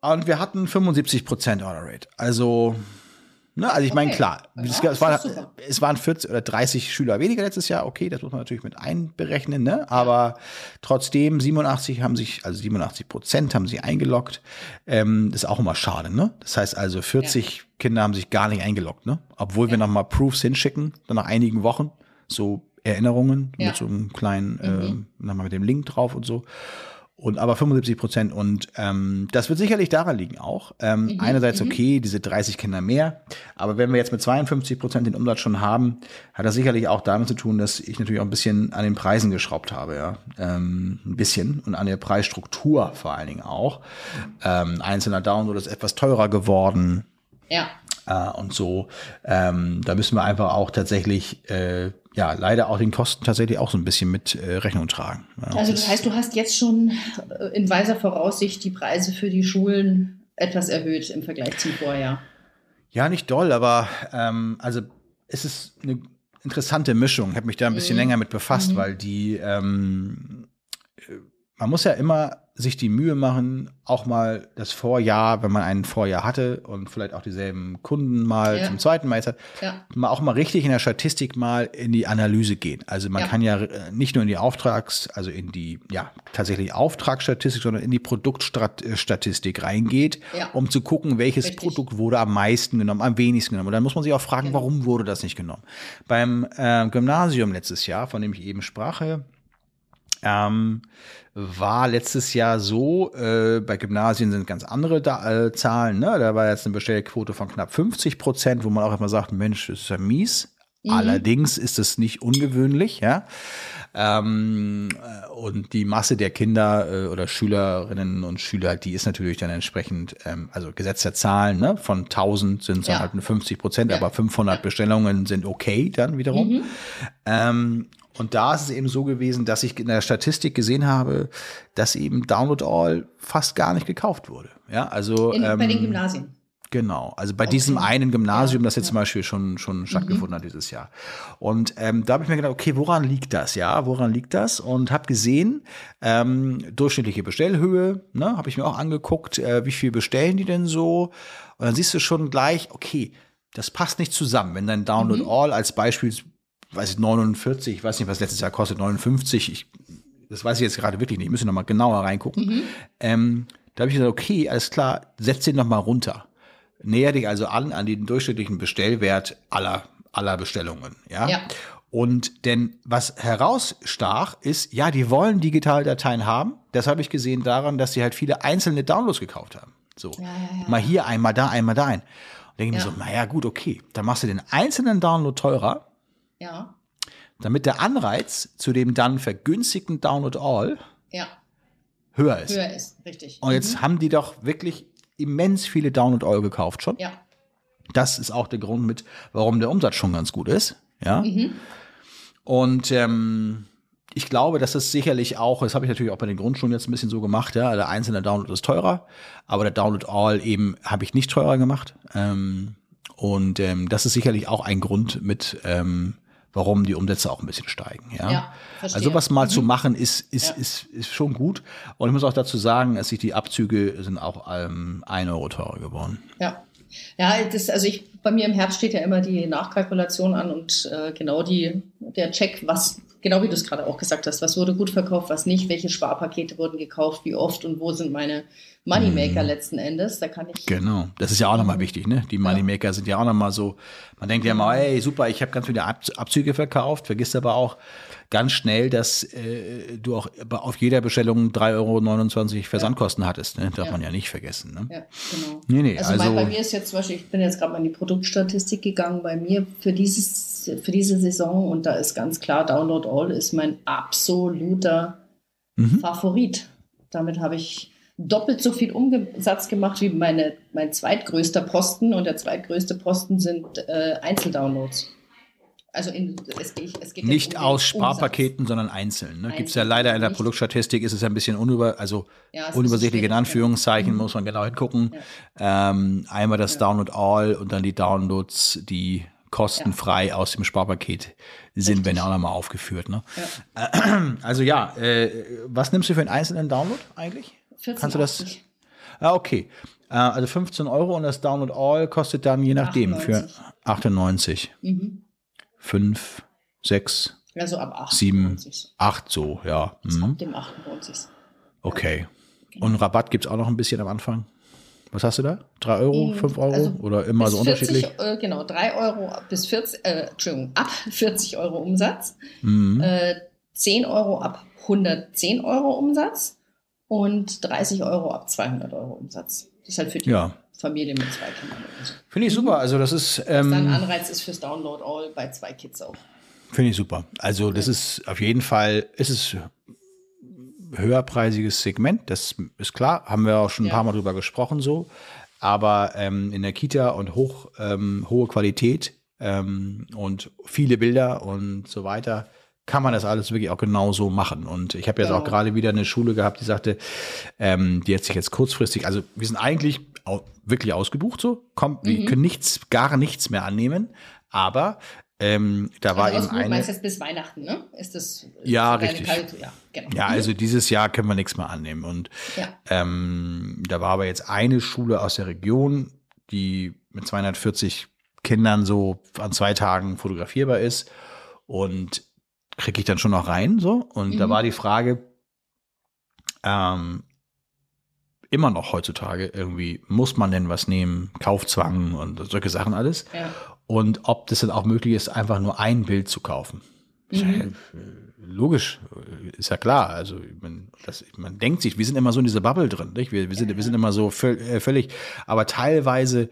Und wir hatten 75% Order Rate. Also, ne, also ich meine, Okay. klar, Ja, es, es, war, es waren 40 oder 30 Schüler weniger letztes Jahr. Okay, das muss man natürlich mit einberechnen, ne? Aber trotzdem, 87 haben sich, also 87 Prozent haben sich eingeloggt. Ähm, das ist auch immer schade, ne? Das heißt also, 40 Kinder haben sich gar nicht eingeloggt, ne? Obwohl wir nochmal Proofs hinschicken, dann nach einigen Wochen, so Erinnerungen Ja. mit so einem kleinen, Mhm. ähm, nochmal mit dem Link drauf und so. Und aber 75 Prozent. Und ähm, das wird sicherlich daran liegen auch. Ähm, Mhm, einerseits okay, diese 30 Kinder mehr. Aber wenn wir jetzt mit 52 Prozent den Umsatz schon haben, hat das sicherlich auch damit zu tun, dass ich natürlich auch ein bisschen an den Preisen geschraubt habe, ja. Ähm, ein bisschen. Und an der Preisstruktur vor allen Dingen auch. Ähm, einzelner Download ist etwas teurer geworden. Ja. Äh, und so, ähm, da müssen wir einfach auch tatsächlich, äh, ja, leider auch den Kosten tatsächlich auch so ein bisschen mit äh, Rechnung tragen. Ja, Also das heißt, du hast jetzt schon äh, in weiser Voraussicht die Preise für die Schulen etwas erhöht im Vergleich zum Vorjahr. Ja, nicht doll, aber ähm, also es ist eine interessante Mischung. Ich habe mich da ein bisschen Mhm. länger mit befasst, Mhm. weil die, ähm, äh, man muss ja immer sich die Mühe machen, auch mal das Vorjahr, wenn man ein Vorjahr hatte und vielleicht auch dieselben Kunden mal Ja. zum zweiten Mal jetzt hat, Ja. mal auch mal richtig in der Statistik mal in die Analyse gehen. Also man Ja. kann ja äh, nicht nur in die Auftrags, also in die ja tatsächlich Auftragsstatistik, sondern in die Produktstatistik reingeht, Ja. um zu gucken, welches Richtig. Produkt wurde am meisten genommen, am wenigsten genommen. Und dann muss man sich auch fragen, warum wurde das nicht genommen? Beim äh, Gymnasium letztes Jahr, von dem ich eben sprach, ähm, war letztes Jahr so, äh, bei Gymnasien sind ganz andere da, äh, Zahlen, ne? da war jetzt eine Bestellquote von knapp 50 Prozent, wo man auch immer sagt, Mensch, das ist ja mies. Mhm. Allerdings ist es nicht ungewöhnlich, ja. Ähm, äh, und die Masse der Kinder äh, oder Schülerinnen und Schüler, die ist natürlich dann entsprechend, ähm, also Gesetz der Zahlen, ne? von 1000 sind es dann Ja. halt nur 50 Prozent, Ja. aber 500 Bestellungen sind okay dann wiederum. Mhm. Ähm, Und da ist es eben so gewesen, dass ich in der Statistik gesehen habe, dass eben Download All fast gar nicht gekauft wurde. Ja, also In, ähm, bei den Gymnasien. Genau, also bei Okay. diesem einen Gymnasium, Ja, das jetzt ja. zum Beispiel schon, schon stattgefunden hat dieses Jahr. Und ähm, da habe ich mir gedacht, okay, woran liegt das? Ja, woran liegt das? Und habe gesehen, ähm, durchschnittliche Bestellhöhe, ne, habe ich mir auch angeguckt, äh, wie viel bestellen die denn so? Und dann siehst du schon gleich, okay, das passt nicht zusammen. Wenn dein Download Mhm. All als Beispiel, weiß ich, 49, ich weiß nicht, was letztes Jahr kostet, 59, ich, das weiß ich jetzt gerade wirklich nicht, ich müsste noch mal genauer reingucken. Mhm. Ähm, da habe ich gesagt, okay, alles klar, setz den noch mal runter. Näher dich also an an den durchschnittlichen Bestellwert aller, aller Bestellungen. Ja? Ja. Und denn was herausstach ist, ja, die wollen digitale Dateien haben. Das habe ich gesehen daran, dass sie halt viele einzelne Downloads gekauft haben. So, Ja, ja, mal hier, einmal da, einmal da ein. Und denke ich mir so, naja, gut, okay. Dann machst du den einzelnen Download teurer, Ja, damit der Anreiz zu dem dann vergünstigten Download All ja, höher ist. höher ist, richtig. Und jetzt haben die doch wirklich immens viele Download All gekauft schon. Ja, Das ist auch der Grund mit, warum der Umsatz schon ganz gut ist. Ja. Mhm. Und ähm, ich glaube, dass es sicherlich auch, das habe ich natürlich auch bei den Grundschulen jetzt ein bisschen so gemacht, ja, der einzelne Download ist teurer, aber der Download All eben habe ich nicht teurer gemacht. Ähm, und ähm, das ist sicherlich auch ein Grund mit, ähm, warum die Umsätze auch ein bisschen steigen. Ja, Ja, also was mal zu Mhm. machen ist, ist, Ja. ist, ist schon gut. Und ich muss auch dazu sagen, dass sich die Abzüge sind auch ähm, ein Euro teurer geworden. ja. Ja, das, also ich, bei mir im Herbst steht ja immer die Nachkalkulation an und äh, genau die, der Check, was, genau wie du es gerade auch gesagt hast, was wurde gut verkauft, was nicht, welche Sparpakete wurden gekauft, wie oft und wo sind meine Moneymaker letzten Endes. Da kann ich. Genau, das ist ja auch nochmal wichtig, ne? Die Moneymaker sind ja auch nochmal so, man denkt ja immer, ey, super, ich habe ganz viele Ab Abzüge verkauft, vergisst aber auch ganz schnell, dass äh, du auch auf jeder Bestellung 3,29 Euro Versandkosten hattest, ne? Darf Ja. man ja nicht vergessen, ne? Ja, genau. Nee, nee, Also, also, mein, bei mir ist jetzt zum Beispiel, ich bin jetzt gerade mal in die Produktstatistik gegangen, bei mir für, dieses, für diese Saison und da ist ganz klar, Download All ist mein absoluter Mhm. Favorit. Damit habe ich doppelt so viel Umsatz gemacht wie meine, mein zweitgrößter Posten und der zweitgrößte Posten sind äh, Einzeldownloads. Also in, es, geht- es geht nicht um aus Umsatz. Sparpaketen, sondern einzeln. Ne? Gibt es ja leider in der nicht- Produktstatistik, ist es ja ein bisschen unüber, also Ja, unübersichtlich in Anführungszeichen, ja. muss man genau hingucken. Ähm, einmal das Ja. Download All und dann die Downloads, die kostenfrei aus dem Sparpaket sind, Richtig. ja auch nochmal aufgeführt. Ne? Also ja, äh, was nimmst du für einen einzelnen Download eigentlich? 14,80. Kannst du das? Ah, okay. Äh, also 15 Euro und das Download All kostet dann je nachdem für 98. Mhm. 5, 6, Also ab 98. 7, 8 so, ja. Mhm. ab dem 98. Okay. Und Rabatt gibt es auch noch ein bisschen am Anfang. Was hast du da? 3 Euro, Mm, 5 Euro also oder immer so 40, unterschiedlich? Äh, genau, 3 Euro bis 40, äh, Entschuldigung, ab 40 Euro Umsatz, Mhm. äh, 10 Euro ab 110 Euro Umsatz und 30 Euro ab 200 Euro Umsatz. Das ist halt für die Ja. Familie mit zwei Kindern. so. Finde ich super. Also das ist, Dann ähm, Anreiz ist fürs Download All bei zwei Kids auch. finde ich super. Also das ist auf jeden Fall, ist es höherpreisiges Segment, das ist klar, haben wir auch schon ein Ja. paar Mal drüber gesprochen so. Aber ähm, in der Kita und hoch, ähm, hohe Qualität ähm, und viele Bilder und so weiter, kann man das alles wirklich auch genauso machen. Und ich habe jetzt Genau. auch gerade wieder eine Schule gehabt, die sagte, ähm, die hat sich jetzt kurzfristig, also wir sind eigentlich wirklich ausgebucht so, kommt, Mhm. wir können nichts, gar nichts mehr annehmen, aber ähm, da war also eben Ausflug eine. meinst jetzt bis Weihnachten, ne? Ist das Ja, richtig. Kalt- ja, genau. Ja, also dieses Jahr können wir nichts mehr annehmen. Und Ja. ähm, da war aber jetzt eine Schule aus der Region, die mit 240 Kindern so an zwei Tagen fotografierbar ist. Und kriege ich dann schon noch rein so. Und da Mhm. war die Frage, ähm, immer noch heutzutage irgendwie, muss man denn was nehmen? Kaufzwang und solche Sachen alles. Ja. Und ob das dann auch möglich ist, einfach nur ein Bild zu kaufen. Mhm. Logisch, ist ja klar. Also man, das, man denkt sich, wir sind immer so in dieser Bubble drin. Nicht? Wir, wir, sind, wir sind immer so äh, völlig, aber teilweise,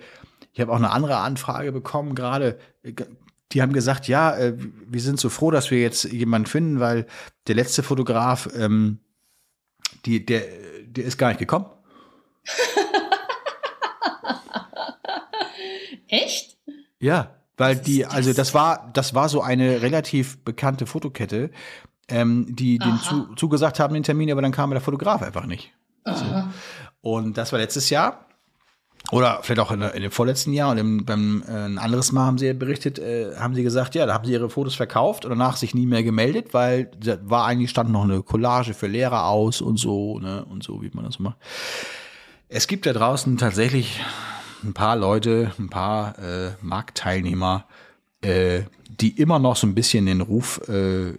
ich habe auch eine andere Anfrage bekommen gerade, äh, die haben gesagt, ja, äh, wir sind so froh, dass wir jetzt jemanden finden, weil der letzte Fotograf, ähm, die, der, der ist gar nicht gekommen. Echt? Ja, Weil die, also das war, das war so eine relativ bekannte Fotokette, ähm, die den zu, zugesagt haben den Termin, aber dann kam der Fotograf einfach nicht. Aha. Und das war letztes Jahr. Oder vielleicht auch in, in dem vorletzten Jahr und im, beim äh, ein anderes Mal haben sie berichtet, äh, haben sie gesagt, ja, da haben sie ihre Fotos verkauft und danach sich nie mehr gemeldet, weil da war eigentlich stand noch eine Collage für Lehrer aus und so, ne, und so, wie man das macht. Es gibt da draußen tatsächlich ein paar Leute, ein paar äh, Marktteilnehmer, äh, die immer noch so ein bisschen den Ruf äh,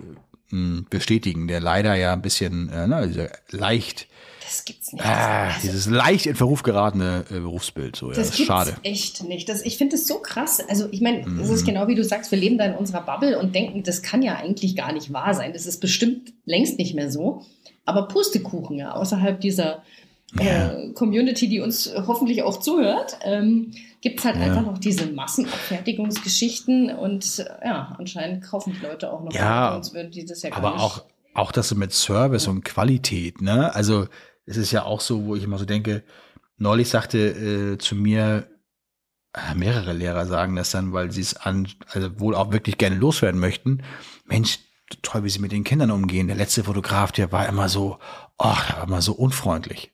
bestätigen, der leider ja ein bisschen äh, ne, dieser leicht Das gibt's nicht. Ah, Also, dieses leicht in Verruf geratene äh, Berufsbild, so, ja, das, Das ist schade. echt nicht. Das, ich finde es so krass. Also ich meine, es Mhm. ist genau wie du sagst, wir leben da in unserer Bubble und denken, das kann ja eigentlich gar nicht wahr sein. Das ist bestimmt längst nicht mehr so. Aber Pustekuchen, ja, außerhalb dieser äh, Community, die uns hoffentlich auch zuhört, ähm, gibt es halt Ja. einfach noch diese Massenabfertigungsgeschichten und äh, ja, anscheinend kaufen die Leute auch noch. Ja, sonst würden die das ja gar Aber nicht. auch, auch das mit Service und Qualität, ne? Also, es ist ja auch so, wo ich immer so denke, neulich sagte äh, zu mir, äh, mehrere Lehrer sagen das dann, weil sie es an, also wohl auch wirklich gerne loswerden möchten. Mensch, toll, wie sie mit den Kindern umgehen. Der letzte Fotograf, der war immer so, oh, der war immer so unfreundlich.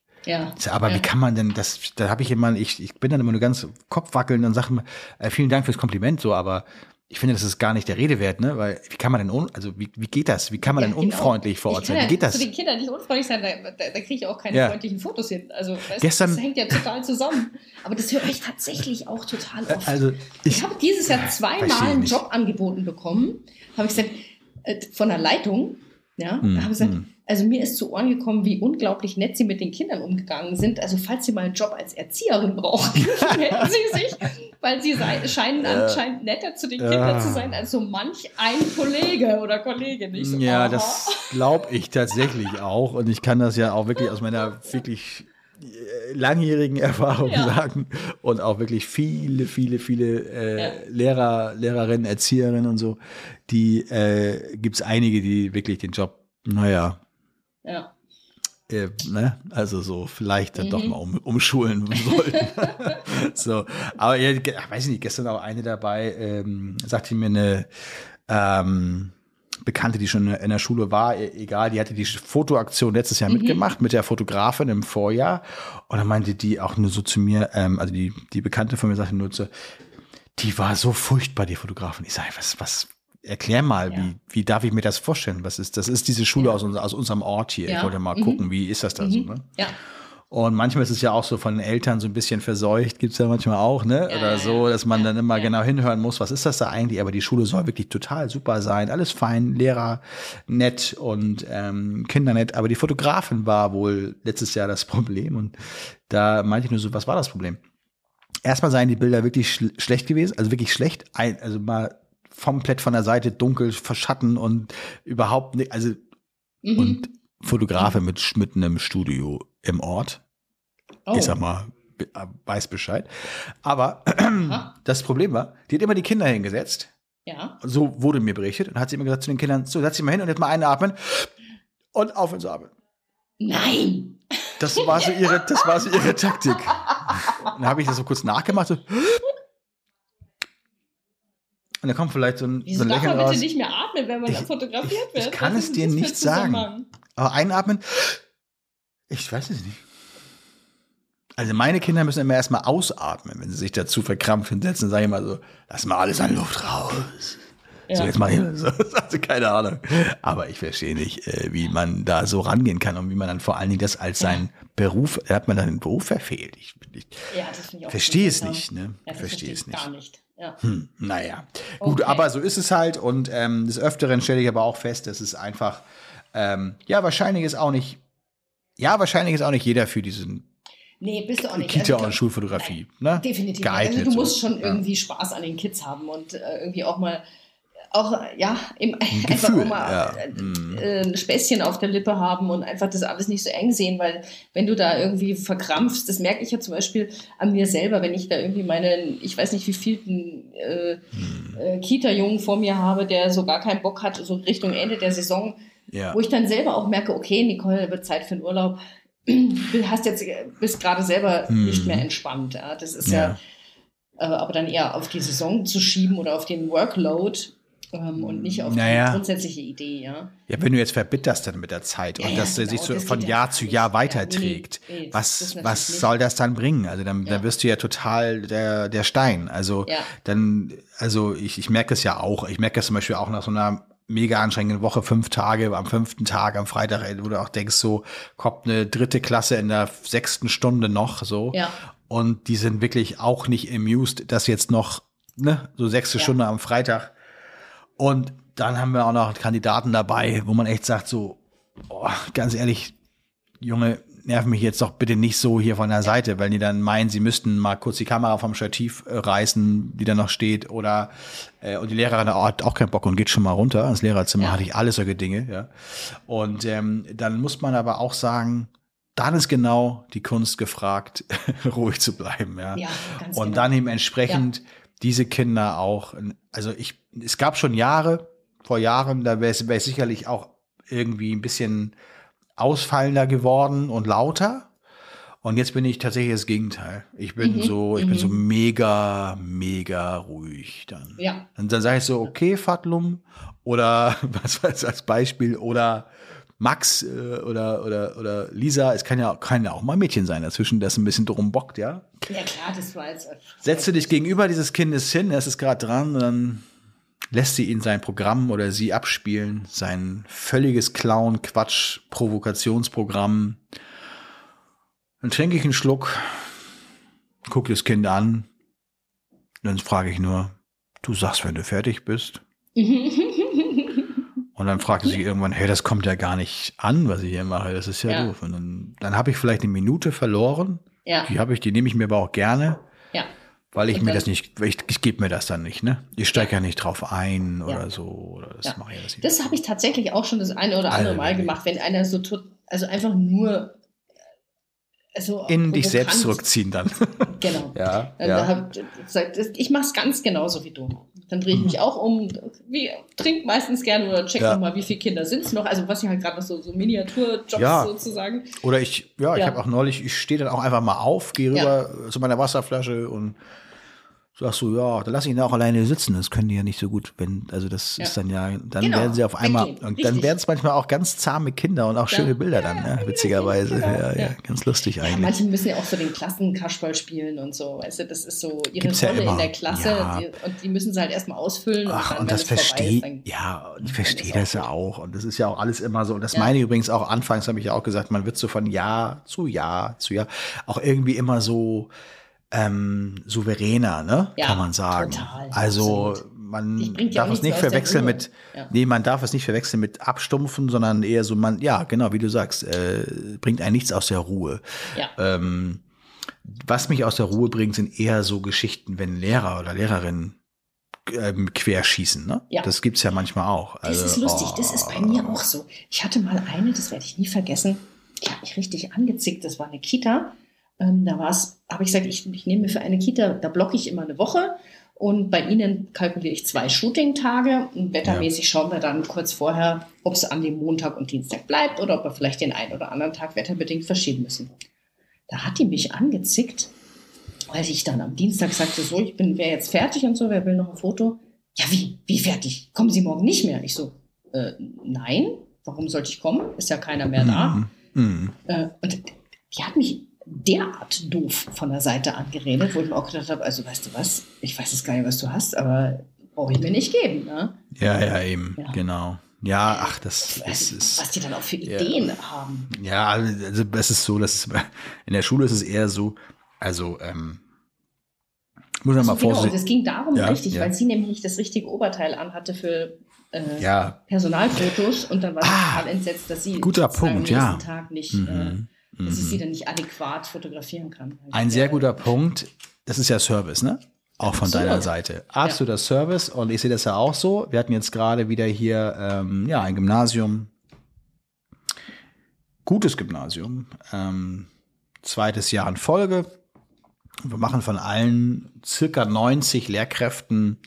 ja, Aber ja. wie kann man denn das, da habe ich immer, ich, ich bin dann immer nur ganz Kopfwackeln und sage äh, vielen Dank fürs Kompliment, so, aber ich finde, das ist gar nicht der Rede wert, ne? Weil wie kann man denn, un, also wie, wie geht das? Wie kann man Ja, denn genau. unfreundlich vor Ort sein? Wie geht das? zu den Kindern nicht unfreundlich sein, da, da, da kriege ich auch keine Ja. freundlichen Fotos hin. Also weißt, Gestern- das hängt ja total zusammen. Aber das höre ich tatsächlich auch total oft. Also ich ich, habe dieses Jahr zweimal einen. Job angeboten bekommen. Habe ich gesagt, äh, von der Leitung, ja, Hm, habe ich gesagt, hm. Also mir ist zu Ohren gekommen, wie unglaublich nett sie mit den Kindern umgegangen sind. Also falls sie mal einen Job als Erzieherin brauchen, melden sie sich, weil sie sei, scheinen anscheinend netter zu den Kindern zu sein als so manch ein Kollege oder Kollegin. Ich so, ja, aha. das glaube ich tatsächlich auch und ich kann das ja auch wirklich aus meiner wirklich äh, langjährigen Erfahrung Ja. sagen und auch wirklich viele, viele, viele äh, Ja. Lehrer, Lehrerinnen, Erzieherinnen und so, die äh, gibt es einige, die wirklich den Job, naja, Ja. äh, ne? Also so vielleicht dann Mhm. doch mal um, umschulen sollten. so, aber ja, weiß ich nicht, gestern auch eine dabei, ähm, sagte mir eine ähm, Bekannte, die schon in der Schule war, e- egal, die hatte die Fotoaktion letztes Jahr mitgemacht mit der Fotografin im Vorjahr. Und dann meinte die auch nur so zu mir, ähm, also die, die Bekannte von mir sagte nur so, die war so furchtbar, die Fotografin. Ich sage, was, was, erklär mal, Ja. wie, wie darf ich mir das vorstellen? Was ist, das ist diese Schule Ja. aus, unser, aus unserem Ort hier. Ich Ja. wollte mal Mhm. gucken, wie ist das da so, Mhm. ne? Ja. Und manchmal ist es ja auch so von den Eltern so ein bisschen verseucht, gibt's ja manchmal auch, ne? Oder so, dass man dann immer genau hinhören muss, was ist das da eigentlich? Aber die Schule soll wirklich total super sein, alles fein, Lehrer nett und ähm, Kinder nett. Aber die Fotografin war wohl letztes Jahr das Problem. Und da meinte ich nur so, was war das Problem? Erstmal seien die Bilder wirklich schl schlecht gewesen, also wirklich schlecht, ein, also mal komplett von der Seite dunkel, verschatten und überhaupt nicht, also Mhm. und Fotografe mit, sch- mit einem Studio im Ort. oh. Ich sag mal, äh, weiß Bescheid. Aber Aha. das Problem war, die hat immer die Kinder hingesetzt. Ja. So wurde mir berichtet. Und hat sie immer gesagt zu den Kindern, so, setz dich mal hin und jetzt mal einatmen. Und auf ins Atmen. Nein. Das war so ihre, das war so ihre Taktik. Dann habe ich das so kurz nachgemacht. So. Und dann kommt vielleicht so ein, so Wieso ein darf Lächeln man bitte raus. nicht mehr atmen, wenn man Ich- da fotografiert ich wird? kann Was es dir nicht sagen. Aber einatmen, ich weiß es nicht. Also meine Kinder müssen immer erstmal ausatmen, wenn sie sich dazu verkrampft hinsetzen, sage ich mal so, lass mal alles an Luft raus. So, Ja. jetzt mal hier. So, also keine Ahnung. Aber ich verstehe nicht, äh, wie man da so rangehen kann und wie man dann vor allen Dingen das als seinen Beruf, hat man dann den Beruf verfehlt. Ich, ich Ja, ich verstehe es seltsam. nicht, ne? Ja, verstehe es nicht. Gar nicht. Ja. Hm, naja, gut, Okay. aber so ist es halt und ähm, des Öfteren stelle ich aber auch fest, dass es einfach, ähm, ja, wahrscheinlich ist auch nicht, ja, wahrscheinlich ist auch nicht jeder für diesen Nee, bist du auch nicht. Kita- Also und Schulfotografie, ne? Definitiv. geeignet. also du musst schon Ja. irgendwie Spaß an den Kids haben und äh, irgendwie auch mal auch ja im, einfach Gefühl, mal ja. äh, Mhm. äh, ein Späßchen auf der Lippe haben und einfach das alles nicht so eng sehen, weil wenn du da irgendwie verkrampfst, das merke ich ja zum Beispiel an mir selber, wenn ich da irgendwie meinen, ich weiß nicht wie vielten äh, Hm. äh, Kita-Jungen vor mir habe, der so gar keinen Bock hat, so Richtung Ende der Saison, Ja. wo ich dann selber auch merke, okay, Nicole, wird Zeit für den Urlaub. Du hast jetzt, bist gerade selber Mhm. nicht mehr entspannt. Ja. Das ist ja. Ja. äh, aber dann eher auf die Saison zu schieben oder auf den Workload ähm, und nicht auf Naja. die grundsätzliche Idee, ja. Ja, wenn du jetzt verbitterst dann mit der Zeit Ja, und ja, das äh, sich genau, so das von ja Jahr zu. Jahr Ja, weiterträgt, nee, nee, was, was nicht. soll das dann bringen? Also dann, dann wirst du ja total der, der Stein. Also Ja. dann, also ich, ich merke es ja auch. Ich merke es zum Beispiel auch nach so einer mega anstrengenden Woche, fünf Tage, am fünften Tag, am Freitag, ey, wo du auch denkst, so kommt eine dritte Klasse in der sechsten Stunde noch so. Ja. Und die sind wirklich auch nicht amused, dass jetzt noch, ne, so sechste Ja. Stunde am Freitag. Und dann haben wir auch noch Kandidaten dabei, wo man echt sagt, so, oh, ganz ehrlich, Junge, nerv mich jetzt doch bitte nicht so hier von der Seite, weil die dann meinen, sie müssten mal kurz die Kamera vom Stativ äh, reißen, die da noch steht, oder äh, und die Lehrerin hat auch keinen Bock und geht schon mal runter. Ins Lehrerzimmer Ja. hatte ich alles solche Dinge, ja. Und ähm, dann muss man aber auch sagen, dann ist genau die Kunst gefragt, ruhig zu bleiben, ja. Ja, und genau. dann eben entsprechend diese Kinder auch, also ich, es gab schon Jahre, vor Jahren, da wäre es sicherlich auch irgendwie ein bisschen ausfallender geworden und lauter. Und jetzt bin ich tatsächlich das Gegenteil. Ich bin Mhm, so, ich bin mhm. so mega, mega ruhig dann. Ja. Und dann sage ich so, okay, Fatlum, oder was weiß als Beispiel, oder Max äh, oder, oder, oder Lisa, es kann ja, kann ja auch mal ein Mädchen sein dazwischen, das ein bisschen drum bockt, ja. Ja, klar, das war jetzt. Setze dich gegenüber dieses Kindes hin, es ist gerade dran, und dann lässt sie ihn sein Programm oder sie abspielen, sein völliges Clown, Quatsch, Provokationsprogramm. Dann trinke ich einen Schluck, gucke das Kind an, dann frage ich nur, du sagst, wenn du fertig bist. Und dann fragt sie irgendwann, hey, das kommt ja gar nicht an, was ich hier mache, das ist ja, Ja. doof. Und dann, dann habe ich vielleicht eine Minute verloren, Ja. die habe ich, die nehme ich mir aber auch gerne. Ja. Weil ich Und mir das nicht, ich, ich gebe mir das dann nicht, ne? Ich steige ja. nicht drauf ein oder Ja. so. Oder das Ja. mache ich ja das nicht. Das habe ich tatsächlich auch schon das eine oder andere Mal gemacht, wenn einer so tut, also einfach nur also In dich selbst zurückziehen dann. Genau. ja. Dann ja. hab ich mache es ganz genauso wie du. Dann drehe ich mich auch um, wie, trink meistens gerne oder check Mhm. Ja. noch mal, wie viele Kinder sind es noch. Also was ich halt gerade noch so, so Miniaturjobs Ja. sozusagen. Oder ich, ja, ich Ja. habe auch neulich, ich stehe dann auch einfach mal auf, gehe Ja. rüber zu meiner Wasserflasche und sag so, ja, dann lass ich ihn auch alleine sitzen. Das können die ja nicht so gut, wenn, also das Ja. ist dann ja, dann Genau, werden sie auf einmal, weggehen, und dann werden es manchmal auch ganz zahme Kinder und auch Ja. schöne Bilder dann, Ja, ne? witzigerweise. genau, ja, ja, ganz lustig eigentlich. manche müssen ja auch so den Klassenkasperl spielen und so. Weißt du, das ist so ihre Gibt's Rolle in der Klasse. Die, und die müssen sie halt erstmal ausfüllen. Ach, dann, und das verstehe, dann- ja, und ich dann verstehe das ja auch. Und das ist ja auch alles immer so. Und das meine ich übrigens auch anfangs, habe ich ja auch gesagt, man wird so von Jahr zu Jahr zu Jahr auch irgendwie immer so ähm, souveräner, ne? Ja, Kann man sagen. total, also absolut. man ja darf es nicht verwechseln mit, Ja. nee, man darf es nicht verwechseln mit Abstumpfen, sondern eher so, man, ja, genau, wie du sagst, äh, bringt einen nichts aus der Ruhe. Ja. Ähm, was mich aus der Ruhe bringt, sind eher so Geschichten, wenn Lehrer oder Lehrerinnen ähm, querschießen. Ne? Ja. Das gibt's ja manchmal auch. Das Also, ist lustig, das ist bei mir oh. auch so. Ich hatte mal eine, das werde ich nie vergessen, die hat mich richtig angezickt. Das war eine Kita. Ähm, da war es, habe ich gesagt, ich, ich nehme mir für eine Kita, da blocke ich immer eine Woche. Und bei Ihnen kalkuliere ich zwei Shooting-Tage. Und wettermäßig schauen wir dann kurz vorher, ob es an dem Montag und Dienstag bleibt oder ob wir vielleicht den einen oder anderen Tag wetterbedingt verschieben müssen. Da hat die mich angezickt, weil ich dann am Dienstag sagte, so, ich bin, wäre jetzt fertig und so, wer will noch ein Foto? Ja, wie? Wie fertig? Kommen Sie morgen nicht mehr? Ich so, äh, nein, warum sollte ich kommen? Ist ja keiner mehr da. Mhm. Mhm. Äh, und die hat mich derart doof von der Seite angeredet, wo ich mir auch gedacht habe, also weißt du was, ich weiß jetzt gar nicht, was du hast, aber brauche ich mir nicht geben. Ne? Ja, ja, eben, Ja. genau. Ja, ach, das, das Also, ist. was die dann auch für Ja. Ideen haben. Ja, also es ist so, dass in der Schule ist es eher so, also ähm, muss man mal Also, genau, und vorsichtig. es ging darum, Ja, richtig, ja. weil sie nämlich nicht das richtige Oberteil anhatte für äh, Ja, Personalfotos und dann war sie Ah, total entsetzt, dass sie guter Punkt, am ja. nächsten Tag nicht, Mhm, äh, dass sie sie mhm. dann nicht adäquat fotografieren kann. ein sehr guter Punkt. Das ist ja Service, ne? Auch von Absolut. deiner Seite. Absoluter Service und ich sehe das ja auch so. Wir hatten jetzt gerade wieder hier ähm, ja ein Gymnasium, gutes Gymnasium, ähm, zweites Jahr in Folge. Wir machen von allen circa 90 Lehrkräften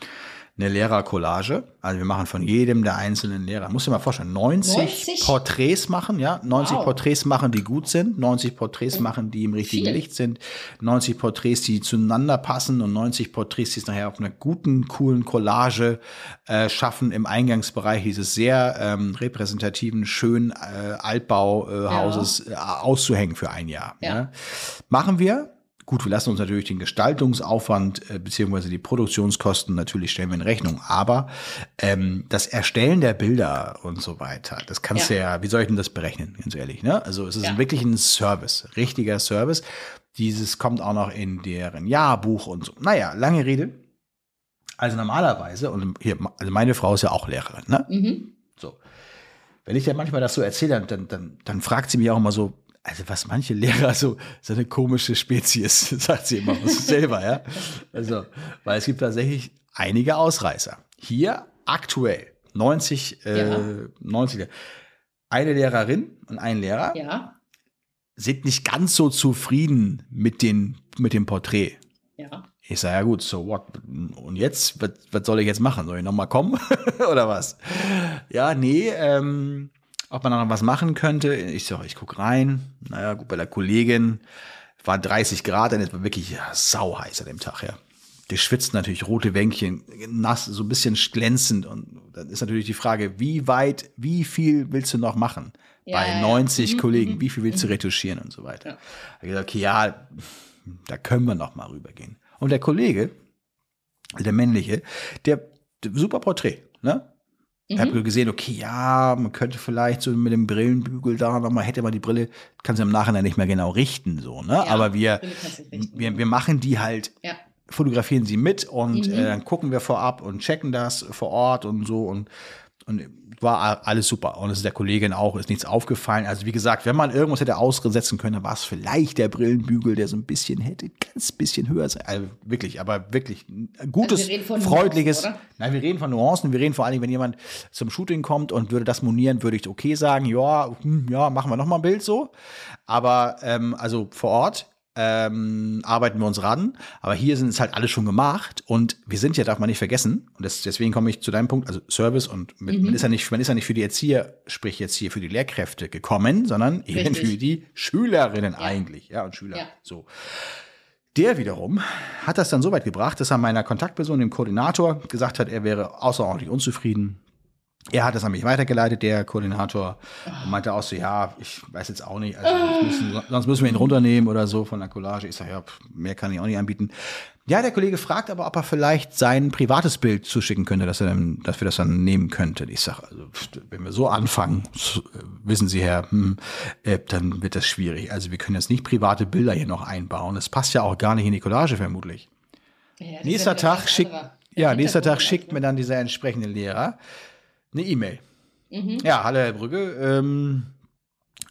eine Lehrercollage. Also wir machen von jedem der einzelnen Lehrer, muss dir mal vorstellen, 90, 90? Porträts machen, ja, 90 Wow. Porträts machen, die gut sind, 90 Porträts machen, die im richtigen Viel. Licht sind, 90 Porträts, die zueinander passen und 90 Porträts, die es nachher auf einer guten, coolen Collage äh, schaffen, im Eingangsbereich dieses sehr ähm, repräsentativen, schönen äh, Altbauhauses äh, auszuhängen für ein Jahr. Ja. Ja. Machen wir. Gut, wir lassen uns natürlich den Gestaltungsaufwand äh, beziehungsweise die Produktionskosten natürlich stellen wir in Rechnung. Aber ähm, das Erstellen der Bilder und so weiter, das kannst Ja. du ja, wie soll ich denn das berechnen, ganz ehrlich? Ne? Also es ist Ja. wirklich ein Service, richtiger Service. Dieses kommt auch noch in deren Jahrbuch und so. Naja, lange Rede. Also normalerweise, und hier, also meine Frau ist ja auch Lehrerin, ne? Mhm. So. Wenn ich ja manchmal das so erzähle, dann, dann, dann fragt sie mich auch immer so, also was manche Lehrer so, so eine komische Spezies, sagt sie immer selber, ja. Also, weil es gibt tatsächlich einige Ausreißer. Hier aktuell 90, äh, Ja. 90. Eine Lehrerin und ein Lehrer Ja, sind nicht ganz so zufrieden mit, den, mit dem Porträt. ja. Ich sage, ja gut, so what? Und jetzt, was, was soll ich jetzt machen? Soll ich nochmal kommen? Oder was? Ja, nee, ähm, ob man noch was machen könnte. Ich sage, ich guck rein. Naja, gut, bei der Kollegin war 30 Grad, dann war wirklich ja, sau heiß an dem Tag, ja. Die schwitzt natürlich rote Wänkchen, nass, so ein bisschen glänzend. Und dann ist natürlich die Frage, wie weit, wie viel willst du noch machen? Ja, bei ja, ja. 90 Mhm, Kollegen, mhm, wie viel willst du retuschieren und so weiter? Da ich gesagt, okay, ja, da können wir noch mal rübergehen. Und der Kollege, der männliche, der, der super Porträt, ne? Ich Mhm. habe gesehen, okay, ja, man könnte vielleicht so mit dem Brillenbügel da nochmal, hätte man die Brille, kann sie im Nachhinein nicht mehr genau richten, so, ne? Ja, Aber wir, wir, wir machen die halt, Ja. fotografieren sie mit und Mhm. äh, dann gucken wir vorab und checken das vor Ort und so und, und war alles super. Und es ist der Kollegin auch, ist nichts aufgefallen. Also wie gesagt, wenn man irgendwas hätte aussetzen können, dann war es vielleicht der Brillenbügel, der so ein bisschen hätte, ganz bisschen höher sein. Also wirklich, aber wirklich ein gutes, Also wir freundliches. Nuancen? Nein, wir reden von Nuancen. Wir reden vor allen Dingen, wenn jemand zum Shooting kommt und würde das monieren, würde ich okay sagen, ja, hm, ja, machen wir noch mal ein Bild so. Aber ähm, also vor Ort ähm, arbeiten wir uns ran. Aber hier sind es halt alles schon gemacht und wir sind ja, darf man nicht vergessen. Und das, deswegen komme ich zu deinem Punkt, also Service und mit, Mhm. man, ist ja nicht, man ist ja nicht für die Erzieher, sprich jetzt hier für die Lehrkräfte gekommen, sondern eben Richtig. für die Schülerinnen eigentlich, ja und Schüler. Ja. So. Der wiederum hat das dann so weit gebracht, dass er meiner Kontaktperson, dem Koordinator, gesagt hat, er wäre außerordentlich unzufrieden. Er hat das an mich weitergeleitet, der Koordinator, und meinte auch so, ja, ich weiß jetzt auch nicht, also sonst müssen, sonst müssen wir ihn runternehmen oder so von der Collage. Ich sage, ja, mehr kann ich auch nicht anbieten. Ja, der Kollege fragt aber, ob er vielleicht sein privates Bild zuschicken könnte, dass, er dann, dass wir das dann nehmen könnten. Ich sage, also, wenn wir so anfangen, äh, wissen Sie, Herr, hm, äh, dann wird das schwierig. Also wir können jetzt nicht private Bilder hier noch einbauen. Das passt ja auch gar nicht in die Collage vermutlich. Ja, Nächster Tag schickt, ja, nächster Tag schickt mir dann dieser entsprechende Lehrer eine E-Mail. Mhm. Ja, hallo Herr Brügge. Ähm,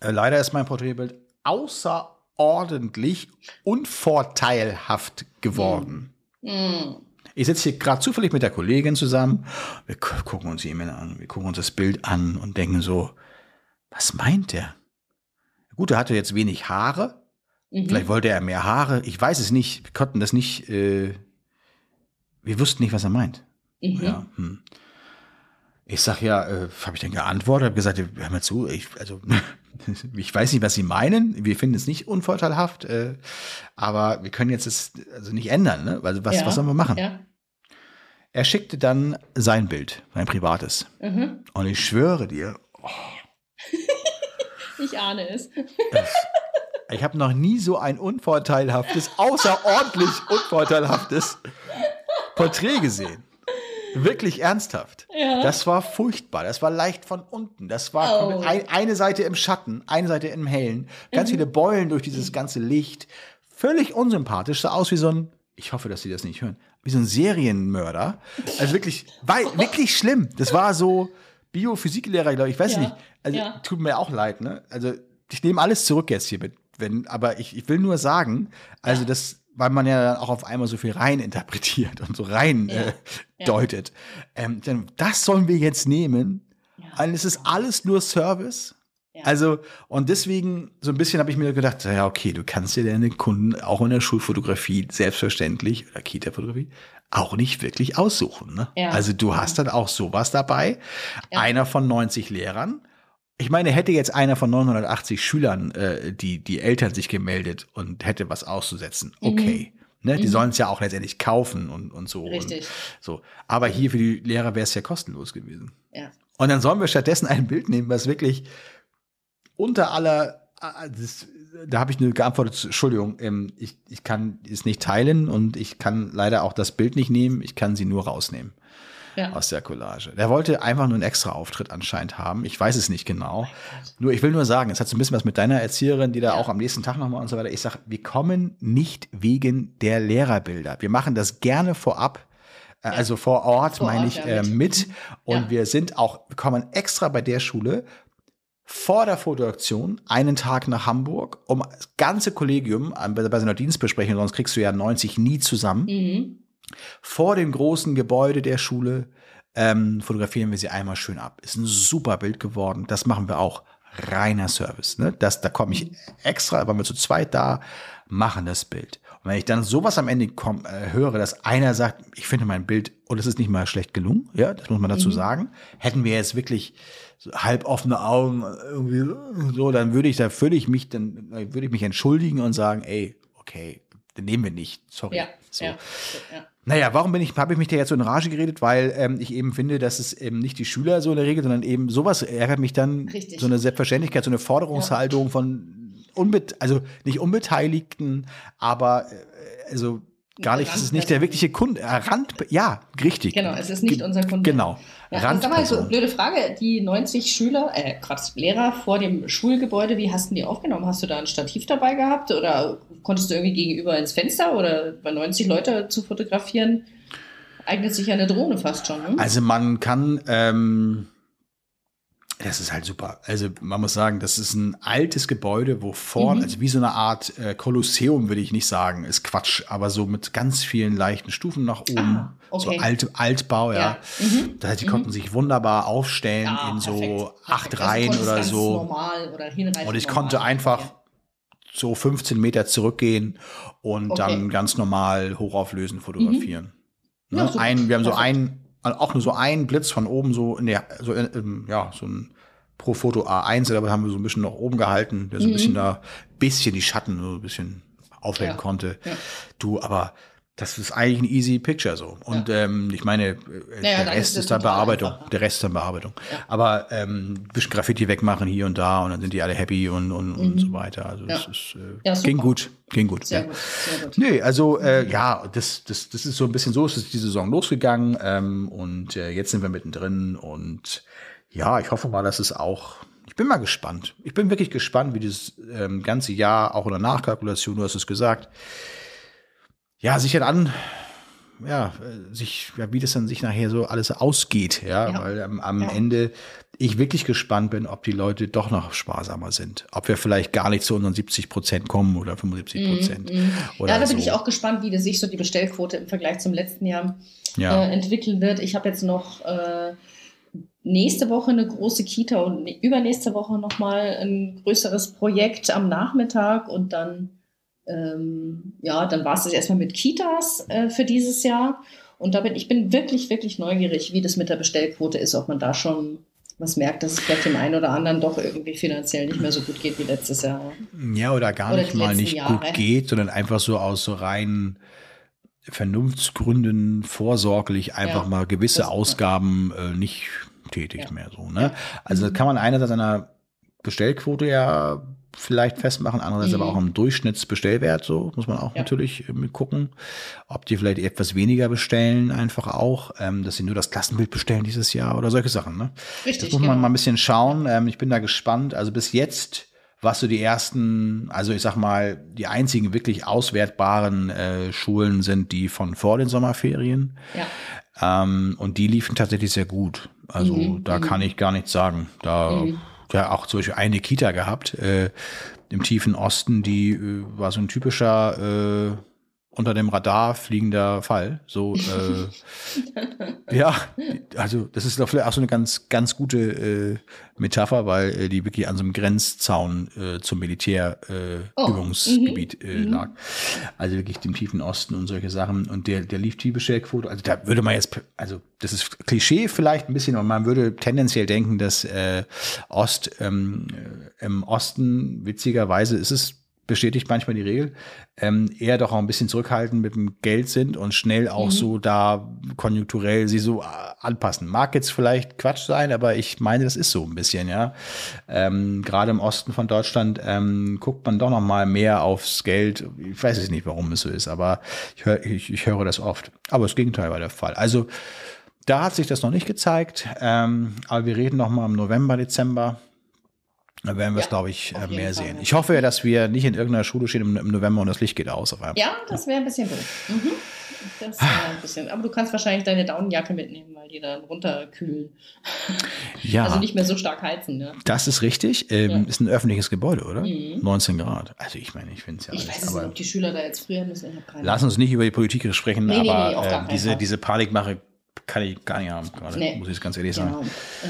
äh, leider ist mein Porträtbild außerordentlich unvorteilhaft geworden. Mhm. Ich sitze hier gerade zufällig mit der Kollegin zusammen. Wir gu- gucken uns die E-Mail an, wir gucken uns das Bild an und denken so, was meint der? Gut, er hatte jetzt wenig Haare. Mhm. Vielleicht wollte er mehr Haare. Ich weiß es nicht. Wir konnten das nicht. Äh, wir wussten nicht, was er meint. Mhm. Ja, hm. Ich sag ja, äh, habe ich dann geantwortet, habe gesagt, hör mal zu, ich, also ich weiß nicht, was Sie meinen. Wir finden es nicht unvorteilhaft, äh, aber wir können jetzt es also nicht ändern. Ne? Also was, Ja. was sollen wir machen? Ja. Er schickte dann sein Bild, sein privates. Mhm. Und ich schwöre dir, Ich ahne es. ich habe noch nie so ein unvorteilhaftes, außerordentlich unvorteilhaftes Porträt gesehen. Wirklich ernsthaft. Ja. Das war furchtbar. Das war leicht von unten. Das war Oh. ein, eine Seite im Schatten, eine Seite im Hellen. Ganz Mhm. viele Beulen durch dieses ganze Licht. Völlig unsympathisch. Sah aus wie so ein, ich hoffe, dass Sie das nicht hören, wie so ein Serienmörder. Also wirklich, wei- wirklich schlimm. Das war so Biophysiklehrer, glaube ich. Ich weiß Ja. nicht. Also Ja. tut mir auch leid, ne? Also ich nehme alles zurück jetzt hier mit. Wenn, aber ich, ich will nur sagen, also das, weil man ja dann auch auf einmal so viel rein interpretiert und so rein Ja. äh, Ja. deutet. Ähm, dann, das sollen wir jetzt nehmen. Ja. Und es ist alles nur Service. Ja. Also, und deswegen, so ein bisschen habe ich mir gedacht, ja, okay, du kannst dir deine Kunden auch in der Schulfotografie selbstverständlich oder Kita-Fotografie auch nicht wirklich aussuchen. Ne? Ja. Also du hast dann auch sowas dabei. Ja. Einer von 90 Lehrern. Ich meine, hätte jetzt einer von 980 Schülern äh, die, die Eltern sich gemeldet und hätte was auszusetzen, okay. Ne, die Mhm. sollen es ja auch letztendlich kaufen und, und so. Richtig. Und so. Aber hier für die Lehrer wäre es ja kostenlos gewesen. Ja. Und dann sollen wir stattdessen ein Bild nehmen, was wirklich unter aller, das, da habe ich nur geantwortet, Entschuldigung, ähm, ich, ich kann es nicht teilen und ich kann leider auch das Bild nicht nehmen, ich kann sie nur rausnehmen Ja. aus der Collage. Der wollte einfach nur einen extra Auftritt anscheinend haben. Ich weiß es nicht genau. Nur, ich will nur sagen, es hat so ein bisschen was mit deiner Erzieherin, die da Ja. auch am nächsten Tag nochmal und so weiter. Ich sage, wir kommen nicht wegen der Lehrerbilder. Wir machen das gerne vorab. äh, Also vor Ort Vor meine Ort, ich ja, äh, mit. Und Ja. wir sind auch, wir kommen extra bei der Schule vor der Fotoaktion einen Tag nach Hamburg, um das ganze Kollegium bei bei so einer Dienstbesprechung, sonst kriegst du ja 90 nie zusammen Mhm. Vor dem großen Gebäude der Schule ähm, fotografieren wir sie einmal schön ab. Ist ein super Bild geworden. Das machen wir auch. Reiner Service. Ne? Das, da komme ich extra, waren wir zu zweit da, machen das Bild. Und wenn ich dann sowas am Ende komm, äh, höre, dass einer sagt, ich finde mein Bild, und es ist nicht mal schlecht gelungen, ja, das muss man dazu sagen, hätten wir jetzt wirklich so halb offene Augen, irgendwie so, dann würde ich, da ich mich, dann würde ich mich entschuldigen und sagen, ey, okay, den nehmen wir nicht, sorry. Ja. So. Ja. ja. Naja, warum bin ich, habe ich mich da jetzt so in Rage geredet? Weil ähm, ich eben finde, dass es eben nicht die Schüler so in der Regel, sondern eben sowas ärgert mich dann. Richtig. So eine Selbstverständlichkeit, so eine Forderungshaltung von unbet also nicht Unbeteiligten, aber äh, also gar nicht, es ist nicht der wirkliche Kunde. Äh, Rand, ja, richtig. Genau, es ist nicht unser Kunde. Genau. Ja, sag mal, so blöde Frage. Die 90 Schüler, äh, Quatsch, Lehrer vor dem Schulgebäude, wie hast du die aufgenommen? Hast du da ein Stativ dabei gehabt oder konntest du irgendwie gegenüber ins Fenster oder bei 90 Leute zu fotografieren? Eignet sich ja eine Drohne fast schon. Ne? Also man kann, ähm, das ist halt super. Also man muss sagen, das ist ein altes Gebäude, wo vorne, Mhm. also wie so eine Art äh, Kolosseum, würde ich nicht sagen, ist Quatsch, aber so mit ganz vielen leichten Stufen nach oben. Ah, okay. So alt, Altbau, ja. Ja. Mhm. Das heißt, die konnten sich wunderbar aufstellen Ja, in so perfekt, acht perfekt. Also Reihen oder so. Oder Und ich normal. konnte einfach Ja. so 15 Meter zurückgehen und Okay. dann ganz normal hochauflösend fotografieren. Mhm. Ja, Ne? super. ein, wir haben so Perfekt. Also auch nur so einen Blitz von oben, so in der, so in, ja, so ein pro Foto A1, aber haben wir so ein bisschen nach oben gehalten, der so ein bisschen da, bisschen die Schatten so ein bisschen aufhellen Mhm. Ja. konnte. Ja. Du, aber das ist eigentlich ein easy Picture so. Und ähm, ich meine, äh, Naja, der Rest ist ist dann Bearbeitung. einfach. Der Rest ist dann Bearbeitung. Ja. Aber ähm, ein bisschen Graffiti wegmachen hier und da und dann sind die alle happy und, und, und so weiter. Also Ja. ist, äh, Ja, ging gut, ging gut. Sehr ja. gut, sehr gut. Nee, also äh, ja, das, das, das ist so ein bisschen so, es ist die Saison losgegangen ähm, und äh, jetzt sind wir mittendrin und ja, ich hoffe mal, dass es auch, ich bin mal gespannt. Ich bin wirklich gespannt, wie dieses ähm, ganze Jahr, auch in der Nachkalkulation, du hast es gesagt, ja, sich dann an, ja, sich, ja, wie das dann sich nachher so alles ausgeht, ja, Ja. weil ähm, am Ja. Ende ich wirklich gespannt bin, ob die Leute doch noch sparsamer sind. Ob wir vielleicht gar nicht zu unseren 70 Prozent kommen oder 75 Prozent. Mhm. Oder Ja, da bin so. ich auch gespannt, wie sich so die Bestellquote im Vergleich zum letzten Jahr Ja. äh, entwickeln wird. Ich habe jetzt noch äh, nächste Woche eine große Kita und übernächste Woche nochmal ein größeres Projekt am Nachmittag und dann, ähm, ja, dann war es das erstmal mit Kitas äh, für dieses Jahr. Und da bin ich bin wirklich, wirklich neugierig, wie das mit der Bestellquote ist, ob man da schon was merkt, dass es vielleicht dem einen oder anderen doch irgendwie finanziell nicht mehr so gut geht wie letztes Jahr. Ja, oder gar Oder nicht mal nicht Jahre. gut geht, sondern einfach so aus so rein Vernunftsgründen vorsorglich einfach Ja, mal gewisse Ausgaben äh, nicht tätigt Ja. mehr so. Ne? Also das kann man einerseits einer Bestellquote ja vielleicht festmachen, andererseits Mhm. aber auch am Durchschnittsbestellwert, so muss man auch Ja. natürlich äh, mit gucken, ob die vielleicht etwas weniger bestellen, einfach auch, ähm, dass sie nur das Klassenbild bestellen dieses Jahr oder solche Sachen. Ne? Richtig. Das muss man genau. mal ein bisschen schauen. Ähm, ich bin da gespannt. Also bis jetzt, was so die ersten, also ich sag mal, die einzigen wirklich auswertbaren äh, Schulen sind die von vor den Sommerferien. Ja. Ähm, und die liefen tatsächlich sehr gut. Also Mhm, da kann ich gar nichts sagen. Da Mhm. Ja auch zum Beispiel eine Kita gehabt äh, im tiefen Osten, die äh, war so ein typischer äh, unter dem Radar fliegender Fall. So, äh, ja, also das ist doch vielleicht auch so eine ganz, ganz gute äh, Metapher, weil äh, die wirklich an so einem Grenzzaun äh, zum Militärübungsgebiet äh, Oh, mhm, äh, lag. Also wirklich dem tiefen Osten und solche Sachen. Und der, der lief Diebestahlquote. Also da würde man jetzt, also das ist Klischee vielleicht ein bisschen, und man würde tendenziell denken, dass äh, Ost ähm, äh, im Osten, witzigerweise ist es bestätigt manchmal die Regel, ähm, eher doch auch ein bisschen zurückhaltend mit dem Geld sind und schnell auch Mhm. so da konjunkturell sie so äh, anpassen. Mag jetzt vielleicht Quatsch sein, aber ich meine, das ist so ein bisschen, ja. Ähm, Gerade im Osten von Deutschland ähm, guckt man doch noch mal mehr aufs Geld. Ich weiß es nicht, warum es so ist, aber ich, hör, ich, ich höre das oft. Aber das Gegenteil war der Fall. Also da hat sich das noch nicht gezeigt, ähm, aber wir reden noch mal im November, Dezember. Da werden wir es, Ja, glaube ich, äh, mehr Fall. sehen. Ich hoffe ja, dass wir nicht in irgendeiner Schule stehen im, im November und das Licht geht aus auf einmal. Ja, das wäre ein bisschen doof. Mhm. Das wäre ein bisschen. Aber du kannst wahrscheinlich deine Daunenjacke mitnehmen, weil die dann runterkühlen. Ja, Also nicht mehr so stark heizen. Ne? das ist richtig. Ähm, Ja. Ist ein öffentliches Gebäude, oder? Mhm. 19 Grad. Also ich meine, ich finde es ja Ich alles. weiß es nicht, ob die Schüler da jetzt früher müssen. Lass uns nicht über die Politik sprechen, Nee, nee, aber nee, gar äh, diese, diese Panikmache kann ich gar nicht haben gerade, Nee. muss ich ganz ehrlich sagen. Genau. Ja.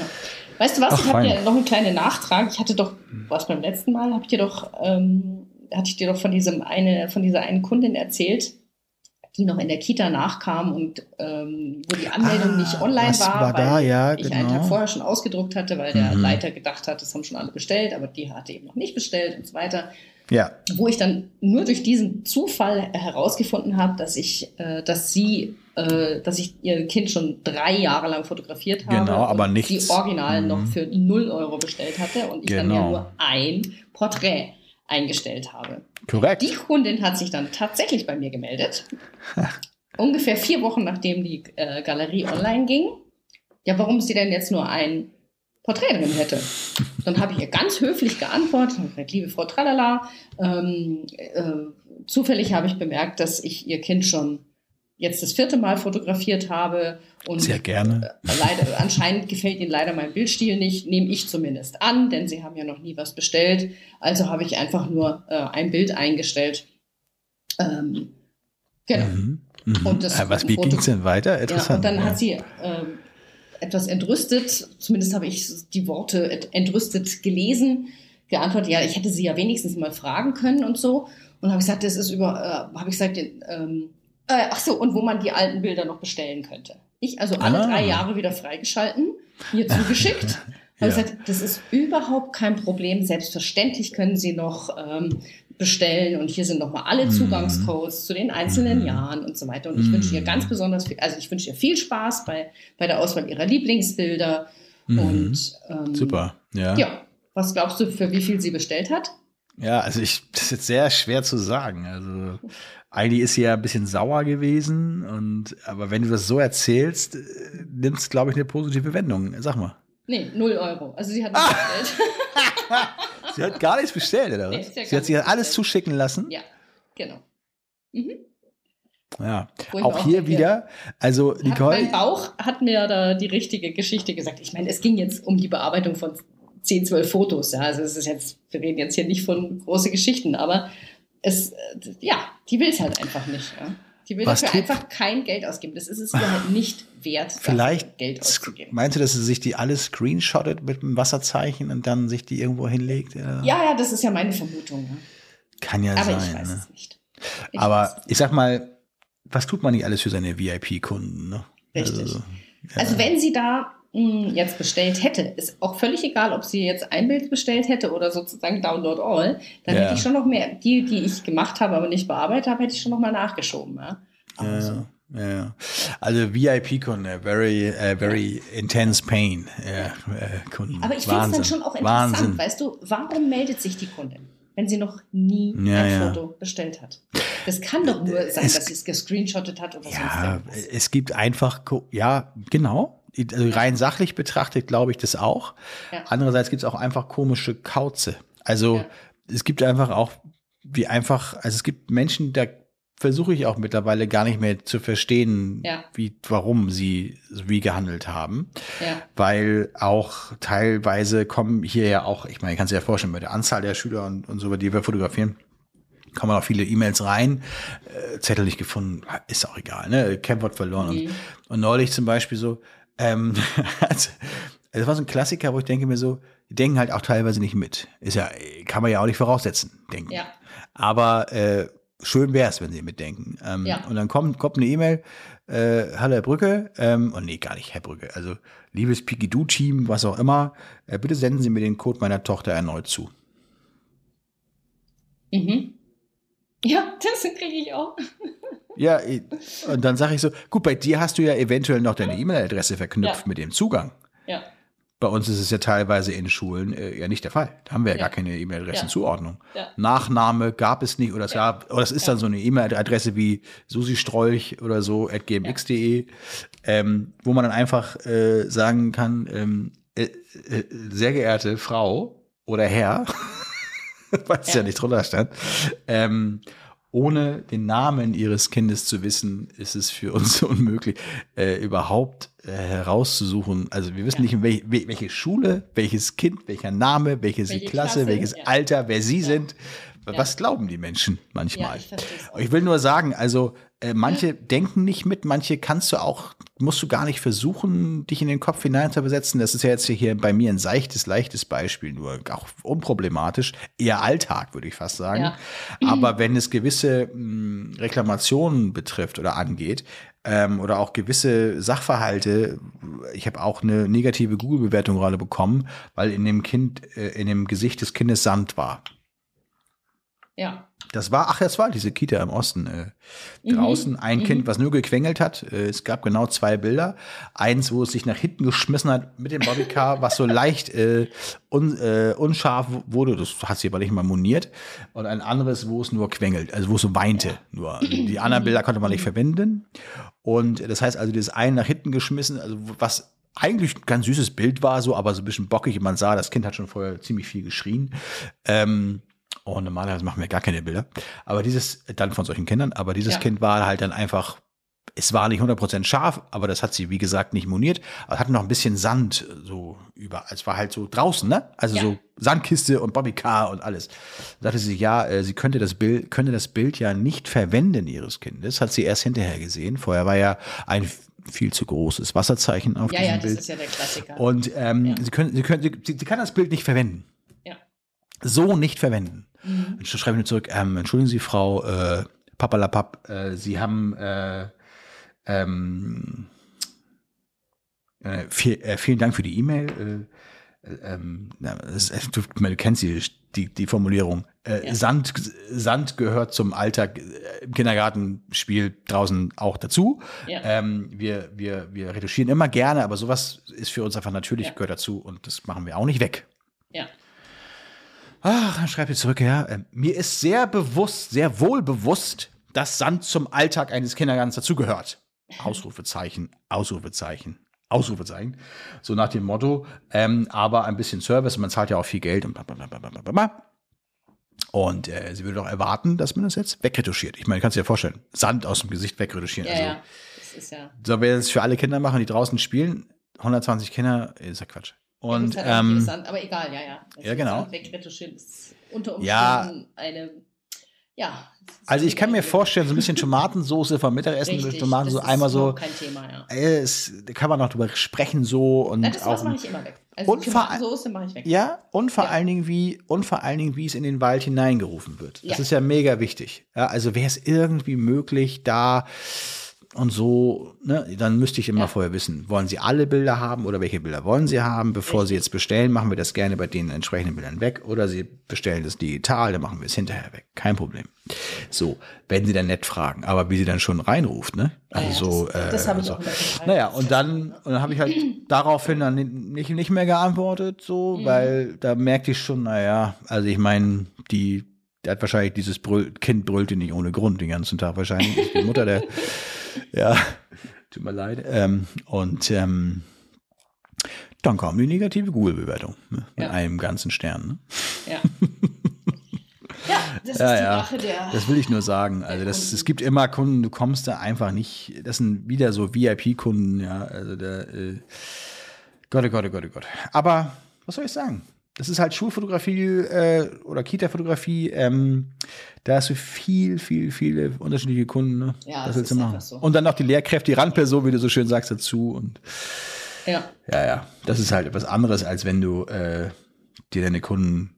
Weißt du was? Ach, ich habe dir noch einen kleinen Nachtrag. Ich hatte doch, was beim letzten Mal, habe ich dir doch, ähm, hatte ich dir doch von diesem eine, von dieser einen Kundin erzählt, die noch in der Kita nachkam und ähm, wo die Anmeldung Ah, nicht online war, war weil da? Ja, ich einen genau. Tag vorher schon ausgedruckt hatte, weil der Mhm. Leiter gedacht hat, das haben schon alle bestellt, aber die hatte eben noch nicht bestellt und so weiter Ja, wo ich dann nur durch diesen Zufall herausgefunden habe, dass ich, äh, dass sie, äh, dass ich ihr Kind schon drei Jahre lang fotografiert habe. Genau, aber und. Die Original Mhm. noch für 0 Euro bestellt hatte und ich dann ja Genau. nur ein Porträt eingestellt habe. Korrekt. Die Kundin hat sich dann tatsächlich bei mir gemeldet. Ungefähr vier Wochen nachdem die äh, Galerie online ging. Ja, warum sie denn jetzt nur ein Porträt drin hätte. Dann habe ich ihr ganz höflich geantwortet, gesagt, liebe Frau Tralala, ähm, äh, zufällig habe ich bemerkt, dass ich ihr Kind schon jetzt das vierte Mal fotografiert habe und Sehr gerne. leider, anscheinend gefällt Ihnen leider mein Bildstil nicht, nehme ich zumindest an, denn Sie haben ja noch nie was bestellt. Also habe ich einfach nur äh, ein Bild eingestellt. Ähm, genau. Mhm. Mhm. Und das Äh, was, wie ging es denn weiter? Ja, Interessant. und dann ja. hat sie ähm, etwas entrüstet, zumindest habe ich die Worte ent- entrüstet gelesen, geantwortet, ja, ich hätte sie ja wenigstens mal fragen können und so. Und habe ich gesagt, das ist über, äh, habe ich gesagt, ähm, äh, ach so, und wo man die alten Bilder noch bestellen könnte. Ich also alle Ah. drei Jahre wieder freigeschalten, mir zugeschickt. Ja. Gesagt, das ist überhaupt kein Problem. Selbstverständlich können Sie noch ähm, bestellen und hier sind nochmal alle Mhm. Zugangscodes zu den einzelnen Mhm. Jahren und so weiter. Und ich Mhm. wünsche ihr ganz besonders viel, also ich wünsche ihr viel Spaß bei, bei der Auswahl ihrer Lieblingsbilder. Mhm. Und ähm, Super. Ja. Ja, was glaubst du, für wie viel sie bestellt hat? Ja, also ich, das ist jetzt sehr schwer zu sagen. Also eigentlich ist sie ja ein bisschen sauer gewesen und aber wenn du das so erzählst, äh, nimmt es, glaube ich, eine positive Wendung. Sag mal. Nee, 0 Euro. Also sie hat nicht bestellt. Sie hat gar nichts bestellt, oder Nee, was? sie hat sie hat sich nichts alles zuschicken lassen. ja, genau. Mhm. Ja. Auch hier denke, wieder, also Nicole, mein Bauch hat mir da die richtige Geschichte gesagt. Ich meine, es ging jetzt um die Bearbeitung von 10, 12 Fotos. Ja, also es ist jetzt, wir reden jetzt hier nicht von große Geschichten, aber es, äh, ja, die will es halt einfach nicht. Ja. Die will Was dafür einfach kein Geld ausgeben. Das ist es ihr halt nicht wert, vielleicht Geld auszugeben. meinst du, dass sie sich die alle screenshottet mit einem Wasserzeichen und dann sich die irgendwo hinlegt? Ja. Ja, ja, das ist ja meine Vermutung. Ja. Kann ja Aber ich sein. weiß ne? es nicht. Ich Aber ich sag mal, was tut man nicht alles für seine VIP-Kunden? Ne? Richtig. Also, ja. Also wenn sie da jetzt bestellt hätte, ist auch völlig egal, ob sie jetzt ein Bild bestellt hätte oder sozusagen Download All, dann Ja. hätte ich schon noch mehr, die, die ich gemacht habe, aber nicht bearbeitet habe, hätte ich schon noch mal nachgeschoben. Ja? Aber so. Ja. Also VIP-Kunde, very, äh, very intense pain. Äh, Kunden. Aber ich finde es dann schon auch interessant, Wahnsinn. weißt du, warum meldet sich die Kundin, wenn sie noch nie Ja, ein ja. Foto bestellt hat? Das kann doch nur sein, Es- dass sie es gescreenshottet hat oder Ja, sonst irgendwas. es gibt einfach, ja, genau. Also rein sachlich betrachtet glaube ich das auch. Ja. Andererseits gibt es auch einfach komische Kauze. Also Ja. es gibt einfach auch, wie einfach, also es gibt Menschen, da versuche ich auch mittlerweile gar nicht mehr zu verstehen, Ja. wie, warum sie wie gehandelt haben. Ja. weil auch teilweise kommen hier ja auch, ich meine, ich kann es dir ja vorstellen, bei der Anzahl der Schüler und, und so, die wir fotografieren, Kommen auch viele E-Mails rein, äh, Zettel nicht gefunden, ist auch egal, ne? Campwort verloren. Und, und neulich zum Beispiel so, ähm, also, das war so ein Klassiker, wo ich denke mir so, die denken halt auch teilweise nicht mit. Ist ja, kann man ja auch nicht voraussetzen, denken. Ja. Aber äh, schön wäre es, wenn sie mitdenken. Ähm, Ja. Und dann kommt, kommt eine E-Mail, äh, hallo Herr Brücke, ähm, oh nee, gar nicht Herr Brücke, also liebes Pigidoo-Team, was auch immer, äh, bitte senden Sie mir den Code meiner Tochter erneut zu. Mhm. Ja, das kriege ich auch. Ja, und dann sage ich so, gut, bei dir hast du ja eventuell noch deine E-Mail-Adresse verknüpft Ja. mit dem Zugang. Ja. Bei uns ist es ja teilweise in Schulen äh, ja nicht der Fall. Da haben wir ja, Ja. gar keine E-Mail-Adressenzuordnung. Ja. Nachname gab es nicht oder es gab, oder es ist dann so eine E-Mail-Adresse wie Susi Strolch oder so at gmx.de, ähm, wo man dann einfach äh, sagen kann, ähm, äh, äh, sehr geehrte Frau oder Herr, weil es ja. Ja. nicht drunter stand, ähm, ohne den Namen ihres Kindes zu wissen, ist es für uns unmöglich, äh, überhaupt äh, herauszusuchen. Also wir wissen Ja. nicht, welche, wel- welche Schule, welches Kind, welcher Name, welche, Welche Klasse, Klasse, welches ja. Alter, wer sie Ja. sind. Was glauben die Menschen manchmal? Ich. Ich will nur sagen, also äh, manche denken nicht mit, manche kannst du auch, musst du gar nicht versuchen, dich in den Kopf hineinzuversetzen. Das ist ja jetzt hier bei mir ein seichtes, leichtes Beispiel, nur auch unproblematisch, eher Alltag, würde ich fast sagen. Ja. Aber wenn es gewisse mh, Reklamationen betrifft oder angeht, ähm, oder auch gewisse Sachverhalte, ich habe auch eine negative Google-Bewertung gerade bekommen, weil in dem Kind, äh, in dem Gesicht des Kindes Sand war. Ja. Das war, ach, das war diese Kita im Osten. Äh, Mhm. draußen ein Kind, was nur gequengelt hat. Äh, es gab genau zwei Bilder. Eins, wo es sich nach hinten geschmissen hat mit dem Bobbycar, was so leicht äh, un, äh, unscharf wurde. Das hat sie aber nicht mal moniert. Und ein anderes, wo es nur quengelt, also wo es so weinte. Nur die anderen Bilder konnte man nicht verwenden. Und das heißt also, dieses eine nach hinten geschmissen, also was eigentlich ein ganz süßes Bild war, so, aber so ein bisschen bockig. Man sah, das Kind hat schon vorher ziemlich viel geschrien. Ähm, Oh, normalerweise machen wir gar keine Bilder. Aber dieses, dann von solchen Kindern, aber dieses Ja. Kind war halt dann einfach, es war nicht 100% scharf, aber das hat sie, wie gesagt, nicht moniert. Aber hat noch ein bisschen Sand so über, es war halt so draußen, ne? Also Ja. so Sandkiste und Bobbycar und alles. Da sagte sie, ja, äh, sie könnte das Bild, könnte das Bild ja nicht verwenden ihres Kindes. Hat sie erst hinterher gesehen. Vorher war ja ein viel zu großes Wasserzeichen auf Ja, diesem ja, das Bild. ist ja der Klassiker. Und ähm, Ja. sie, können, sie, können, sie, sie kann das Bild nicht verwenden. ja. So nicht verwenden. Mhm. Ich schreibe mir zurück, ähm, entschuldigen Sie, Frau äh, Papalapap, äh, Sie haben äh, ähm, äh, viel, äh, vielen Dank für die E-Mail. Äh, äh, ähm, na, ist, du, du kennst die, die, die Formulierung. Äh, Ja. Sand, Sand gehört zum Alltag äh, im Kindergartenspiel draußen auch dazu. Ja. Ähm, wir, wir, wir retuschieren immer gerne, aber sowas ist für uns einfach natürlich, Ja. gehört dazu und das machen wir auch nicht weg. Ja. Ach, dann schreibt ihr zurück, ja. äh, Mir ist sehr bewusst, sehr wohl bewusst, dass Sand zum Alltag eines Kindergartens dazugehört. Ausrufezeichen, Ausrufezeichen, Ausrufezeichen. So nach dem Motto, ähm, aber ein bisschen Service, man zahlt ja auch viel Geld und bla bla bla bla bla bla bla. Und äh, sie würde doch erwarten, dass man das jetzt wegretuschiert. Ich meine, kannst du dir vorstellen, Sand aus dem Gesicht wegretuschieren. Ja, also, ja. Das ist ja. So, wir das für alle Kinder machen, die draußen spielen, 120 Kinder, ist ja Quatsch. Und Muss halt ähm, aber egal, ja, ja. Das ja, genau. Sand Wegretuschieren ist unter Umständen Ja. eine, ja. Also ich kann mir vorstellen, so ein bisschen Tomatensoße vom Mittagessen mit Richtig, Tomaten so das ist einmal so, kein Thema, ja. äh, es, da kann man noch drüber sprechen so und Nein, das auch mache ich immer weg. Also Und Tomatensoße mache ich weg. ja und vor Ja. allen Dingen wie und vor allen Dingen wie es in den Wald hineingerufen wird. Das Ja. ist ja mega wichtig. Ja, also wäre es irgendwie möglich, da und so, ne, dann müsste ich immer Ja. vorher wissen, wollen Sie alle Bilder haben oder welche Bilder wollen Sie haben? Bevor Sie jetzt bestellen, machen wir das gerne bei den entsprechenden Bildern weg oder Sie bestellen das digital, dann machen wir es hinterher weg. Kein Problem. So, wenn Sie dann nett fragen, aber wie sie dann schon reinruft, ne? Also Ja, das- das äh, habe ich so. auch. Naja, und dann, und dann habe ich halt daraufhin dann nicht, nicht mehr geantwortet, so, Mhm. weil da merkte ich schon, naja, also ich meine, die, der hat wahrscheinlich dieses Brüll, Kind brüllte nicht ohne Grund den ganzen Tag wahrscheinlich. Das ist die Mutter der, ja, tut mir leid. Ähm, und ähm, dann kam die negative Google-Bewertung ne, mit Ja. einem ganzen Stern. Ne? Ja. ja, das Ja, ist die ja. Rache der. Das will ich nur sagen. Also das, es gibt immer Kunden, du kommst da einfach nicht. Das sind wieder so VIP-Kunden, ja. Also der äh, Gott, oh Gott, oh Gott, oh Gott. Aber was soll ich sagen? Das ist halt Schulfotografie äh, oder Kita-Fotografie. Ähm, da hast du viel, viel, viele unterschiedliche Kunden. Ne? Ja, das das du ist machen. so. Und dann noch die Lehrkräfte, die Randperson, wie du so schön sagst, dazu. Und Ja. ja, ja, das ist halt etwas anderes, als wenn du äh, dir deine Kunden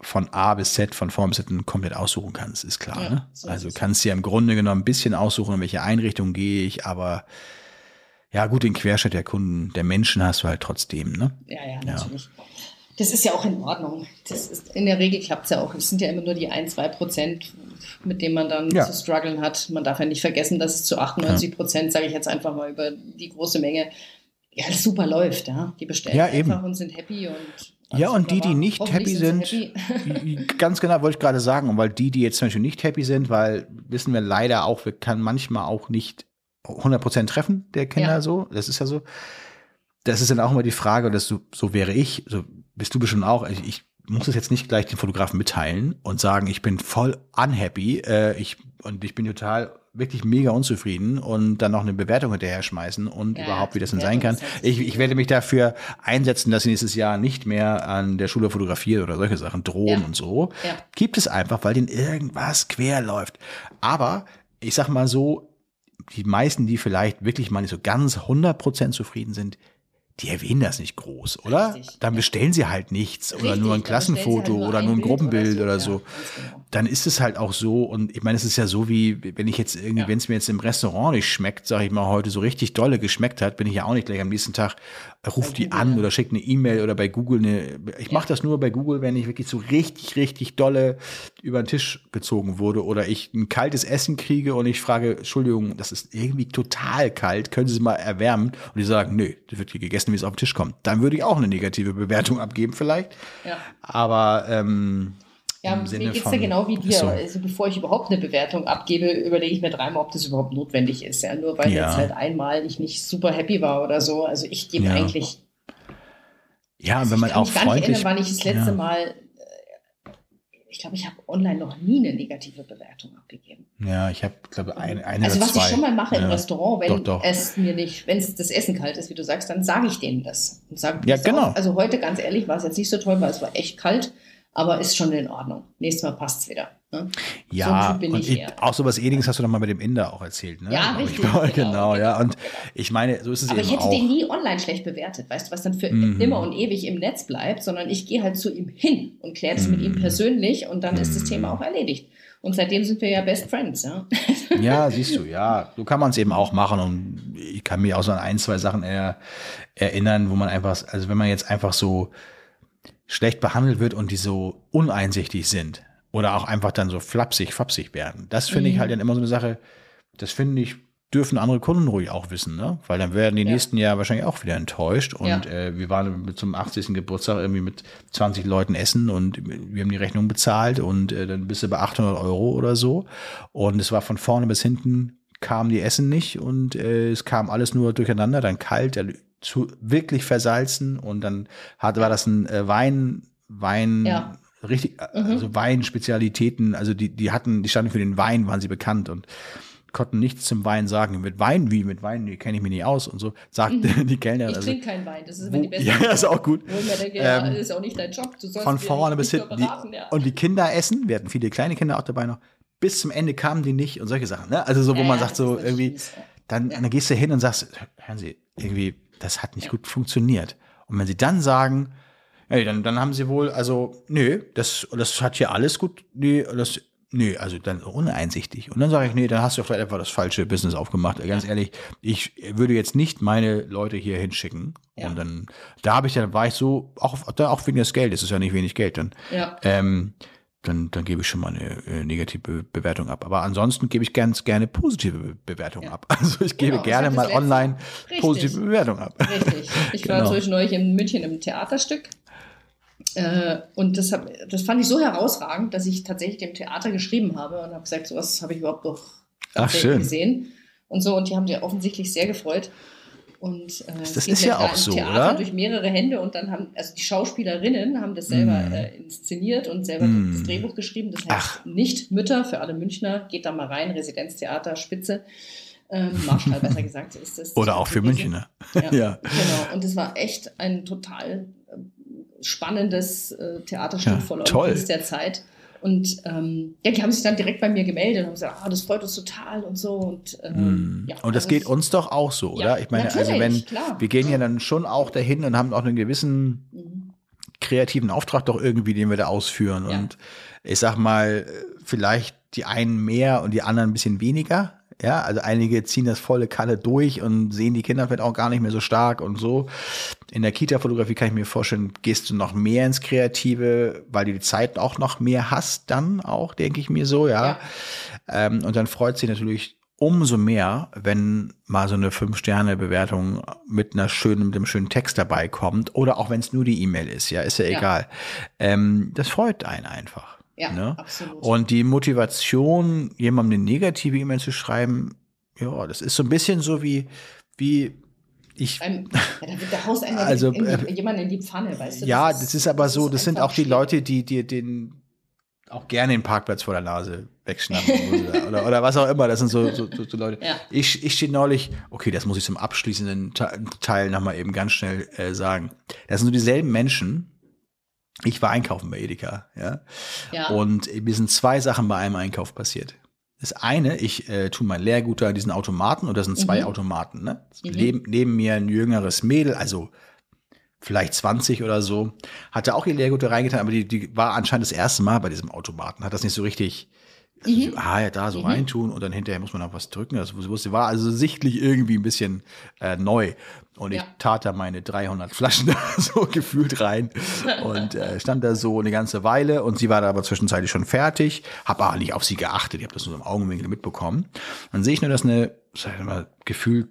von A bis Z, von vorn bis hinten komplett aussuchen kannst, ist klar. Ja, ne? so also kannst dir im Grunde genommen ein bisschen aussuchen, in welche Einrichtung gehe ich, aber ja, gut, den Querschnitt der Kunden, der Menschen hast du halt trotzdem, ne? Ja, ja, natürlich. Das ist ja auch in Ordnung. Das ist, in der Regel klappt es ja auch. Es sind ja immer nur die 1, 2 Prozent, mit denen man dann Ja. zu strugglen hat. Man darf ja nicht vergessen, dass es zu 98 Prozent, sage ich jetzt einfach mal über die große Menge, ja, super läuft. Ja? Die bestellen Ja, einfach und sind happy. Und Ja, und die, die nicht happy sie sind, happy. ganz genau, wollte ich gerade sagen, und weil die, die jetzt zum Beispiel nicht happy sind, weil wissen wir leider auch, wir können manchmal auch nicht 100% treffen, der Kinder Ja. so, das ist ja so. Das ist dann auch immer die Frage, dass du, so wäre ich, so bist du bestimmt auch, ich, ich muss es jetzt nicht gleich den Fotografen mitteilen und sagen, ich bin voll unhappy, äh, ich, und ich bin total wirklich mega unzufrieden und dann noch eine Bewertung hinterher schmeißen und Ja, überhaupt, wie das denn sein kann. Ich, ich werde mich dafür einsetzen, dass sie nächstes Jahr nicht mehr an der Schule fotografiert oder solche Sachen drohen Ja. und so. Ja. Gibt es einfach, weil denen irgendwas quer läuft. Aber ich sag mal so, die meisten, die vielleicht wirklich mal nicht so ganz 100% zufrieden sind, die erwähnen das nicht groß, oder? Richtig, Dann ja. bestellen sie halt nichts oder Richtig, nur ein dann bestellen sie Klassenfoto halt nur oder ein nur ein Bild Gruppenbild oder oder so. so. Ja, genau. Dann ist es halt auch so und ich meine, es ist ja so wie, wenn ich jetzt irgendwie, Ja. wenn es mir jetzt im Restaurant nicht schmeckt, sage ich mal, heute so richtig dolle geschmeckt hat, bin ich ja auch nicht gleich am nächsten Tag, ruf Bei die an oder schick eine E-Mail oder bei Google eine, ich mache das nur bei Google, wenn ich wirklich so richtig, richtig dolle über den Tisch gezogen wurde oder ich ein kaltes Essen kriege und ich frage, Entschuldigung, das ist irgendwie total kalt, können Sie es mal erwärmen? Und die sagen, nö, das wird hier gegessen, wie es auf den Tisch kommt. Dann würde ich auch eine negative Bewertung abgeben vielleicht. Ja. Aber ähm, Ja, im mir geht's von- ja genau wie dir. so. Also bevor ich überhaupt eine Bewertung abgebe, überlege ich mir dreimal, ob das überhaupt notwendig ist. Ja, nur weil Ja. jetzt halt einmal ich nicht super happy war oder so. Also ich gebe Ja. eigentlich. Ja, und wenn man auch mich freundlich. erinnern, wann ich das letzte. Mal. äh, Ich glaube, ich habe online noch nie eine negative Bewertung abgegeben. Ja, ich habe, glaube eine, eine also was zwei. ich schon mal mache im Ja. Restaurant, wenn Doch, doch. es mir nicht, wenn es das Essen kalt ist, wie du sagst, dann sage ich denen das. Und sag, Ja, genau. auf, Also heute, ganz ehrlich, war es jetzt nicht so toll, weil es war echt kalt, aber ist schon in Ordnung. Nächstes Mal passt es wieder. Ne? Ja, so und ich ich, eher. auch sowas ähnliches hast du noch mal mit dem Inder auch erzählt, ne? Ja, richtig, genau, genau, ja. genau, Und ich meine, so ist es Aber eben ich hätte auch. den nie online schlecht bewertet, weißt du, was dann für Mhm. immer und ewig im Netz bleibt, sondern ich gehe halt zu ihm hin und kläre das mit ihm Mhm. persönlich und dann ist das Mhm. Thema auch erledigt. Und seitdem sind wir ja Best Friends, ja. Ja, siehst du, ja. So kann man es eben auch machen. Und ich kann mich auch so an ein, zwei Sachen er, erinnern, wo man einfach, also wenn man jetzt einfach so schlecht behandelt wird und die so uneinsichtig sind oder auch einfach dann so flapsig, fapsig werden. Das finde ich Mhm. halt dann immer so eine Sache, das finde ich, dürfen andere Kunden ruhig auch wissen, ne? Weil dann werden die Ja. nächsten Jahr wahrscheinlich auch wieder enttäuscht. Und Ja. äh, wir waren zum 80. Geburtstag irgendwie mit 20 Leuten essen und wir haben die Rechnung bezahlt und äh, dann bist du bei 800 Euro oder so. Und es war von vorne bis hinten kam die Essen nicht und äh, es kam alles nur durcheinander, dann kalt, dann zu, wirklich versalzen und dann hat, war das ein äh, Wein, Wein, Ja. richtig, äh, Mhm. also Weinspezialitäten, also die, die hatten, die standen für den Wein, waren sie bekannt und konnten nichts zum Wein sagen. Mit Wein wie? Mit Wein kenne ich mich nicht aus und so, sagte die Kellnerin. Ich Also, trinke keinen Wein, das ist immer die beste. ja, ist auch gut. Denke, ja, Ähm, das ist auch nicht dein Job. Du sollst Von vorne bis hinten. Die, ja. Und die Kinder essen, wir hatten viele kleine Kinder auch dabei noch, bis zum Ende kamen die nicht und solche Sachen. Ne? Also so, wo Ja, man sagt so irgendwie, dann, dann gehst du hin und sagst, hören Sie, irgendwie, das hat nicht gut funktioniert. Und wenn sie dann sagen, ey, dann, dann haben sie wohl, also, nö, das, das hat hier alles gut, nee, das, nee, also dann uneinsichtig. Und dann sage ich, nee, dann hast du vielleicht einfach das falsche Business aufgemacht. Ganz ehrlich, ich würde jetzt nicht meine Leute hier hinschicken. Ja. Und dann, da habe ich dann, war ich so, auch, da auch wegen des Geldes, ist ja nicht wenig Geld dann. Ja. Ähm, dann, dann gebe ich schon mal eine äh, negative Bewertung ab. Aber ansonsten gebe ich ganz gerne positive Be Bewertungen Ja. ab. Also ich gebe Genau, gerne mal letzte- online Richtig. positive Bewertungen ab. Richtig. Ich war Genau. zwischendurch in München im Theaterstück. Äh, und das, hab, das fand ich so herausragend, dass ich tatsächlich dem Theater geschrieben habe und habe gesagt, sowas habe ich überhaupt noch Ach, schön. gesehen. Und so, und die haben sich offensichtlich sehr gefreut. Und äh, Das ist ja auch so, Theater oder? durch mehrere Hände und dann haben, also die Schauspielerinnen haben das selber Mm. äh, inszeniert und selber Mm. das Drehbuch geschrieben. Das heißt, Ach. nicht Mütter für alle Münchner, geht da mal rein, Residenztheater, Spitze. Ähm, Marschall besser gesagt ist das. Oder auch für ne? Ja, Ja. Genau. Und es war echt ein total äh, spannendes äh, Theaterstück Ja, voller. Kunst der Zeit. Und ähm, ja, die haben sich dann direkt bei mir gemeldet und haben gesagt, ah, das freut uns total und so. Und, ähm, Hm. ja, und das also geht uns doch auch so, oder? Ja, ich meine, also wenn klar. wir gehen ja dann schon auch dahin und haben auch einen gewissen Mhm. kreativen Auftrag doch irgendwie, den wir da ausführen. Ja. Und ich sag mal, vielleicht die einen mehr und die anderen ein bisschen weniger. Ja, also einige ziehen das volle Kalle durch und sehen die Kinder vielleicht auch gar nicht mehr so stark und so. In der Kita-Fotografie kann ich mir vorstellen, gehst du noch mehr ins Kreative, weil du die Zeit auch noch mehr hast, dann auch, denke ich mir so, ja. Ja. Ähm, und dann freut sich natürlich umso mehr, wenn mal so eine Fünf-Sterne-Bewertung mit einer schönen, mit einem schönen Text dabei kommt oder auch wenn es nur die E-Mail ist, ja, ist ja, Ja. egal. Ähm, das freut einen einfach. Ja, ne? absolut. Und die Motivation, jemandem eine negative E-Mail zu schreiben, ja, das ist so ein bisschen so wie, wie ich Beim, ja, da, da haust einer Also, in, in, äh, jemand in die Pfanne, weißt du? ja, das ist aber so, das sind einfach auch die. Leute, die dir den auch gerne den Parkplatz vor der Nase wegschnappen oder, oder, oder was auch immer. Das sind so, so, so, Leute. Ja. Ich, ich stehe neulich, okay, das muss ich zum abschließenden Te- Teil nochmal eben ganz schnell äh, sagen. Das sind so dieselben Menschen. Ich war einkaufen bei Edeka, ja. Ja. Und mir sind zwei Sachen bei einem Einkauf passiert. Das eine, ich äh, tue mein Leergut da an diesen Automaten und das sind zwei Mhm. Automaten. Ne? Mhm. Neben, neben mir ein jüngeres Mädel, also vielleicht 20 oder so, hatte auch ihr Leergut da reingetan, aber die, die war anscheinend das erste Mal bei diesem Automaten, hat das nicht so richtig, Mhm. ah ja, da so Mhm. reintun und dann hinterher muss man noch was drücken. Das wusste, war also sichtlich irgendwie ein bisschen äh, neu. Und ich Ja. tat da meine 300 Flaschen da so gefühlt rein und äh, stand da so eine ganze Weile und sie war da aber zwischenzeitlich schon fertig, habe aber nicht auf sie geachtet, ich habe das nur im Augenwinkel mitbekommen. Dann sehe ich nur, dass eine, sag ich mal, gefühlt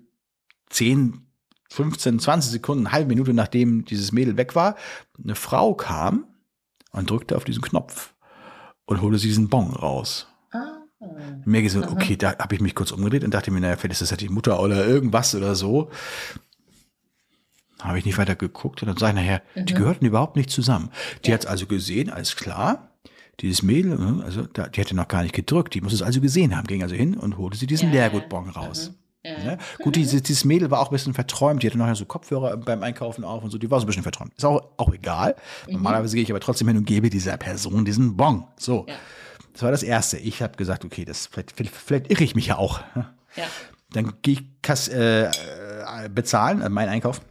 10, 15, 20 Sekunden, eine halbe Minute nachdem dieses Mädel weg war, eine Frau kam und drückte auf diesen Knopf und holte sie diesen Bon raus. Ah. Mir so, okay, da habe ich mich kurz umgedreht und dachte mir, naja, vielleicht ist das ja die Mutter oder irgendwas oder so. Habe ich nicht weiter geguckt und dann sage ich nachher, die gehörten überhaupt nicht zusammen. Die hat's also gesehen, alles klar. Dieses Mädel, ne, also die hätte noch gar nicht gedrückt, die muss es also gesehen haben, ging also hin und holte sie diesen Ja, ja. Leergutbon raus. Mhm. Ja. Ne? Gut, dieses, dieses Mädel war auch ein bisschen verträumt, die hatte nachher so Kopfhörer beim Einkaufen auf und so, die war so ein bisschen verträumt. Ist auch, auch egal. Mhm. Normalerweise gehe ich aber trotzdem hin und gebe dieser Person diesen Bon. So. Ja. Das war das Erste. Ich habe gesagt, okay, das vielleicht, vielleicht, vielleicht irre ich mich ja auch. Ja. Dann gehe ich Kass, äh, äh, bezahlen, äh, meinen Einkauf.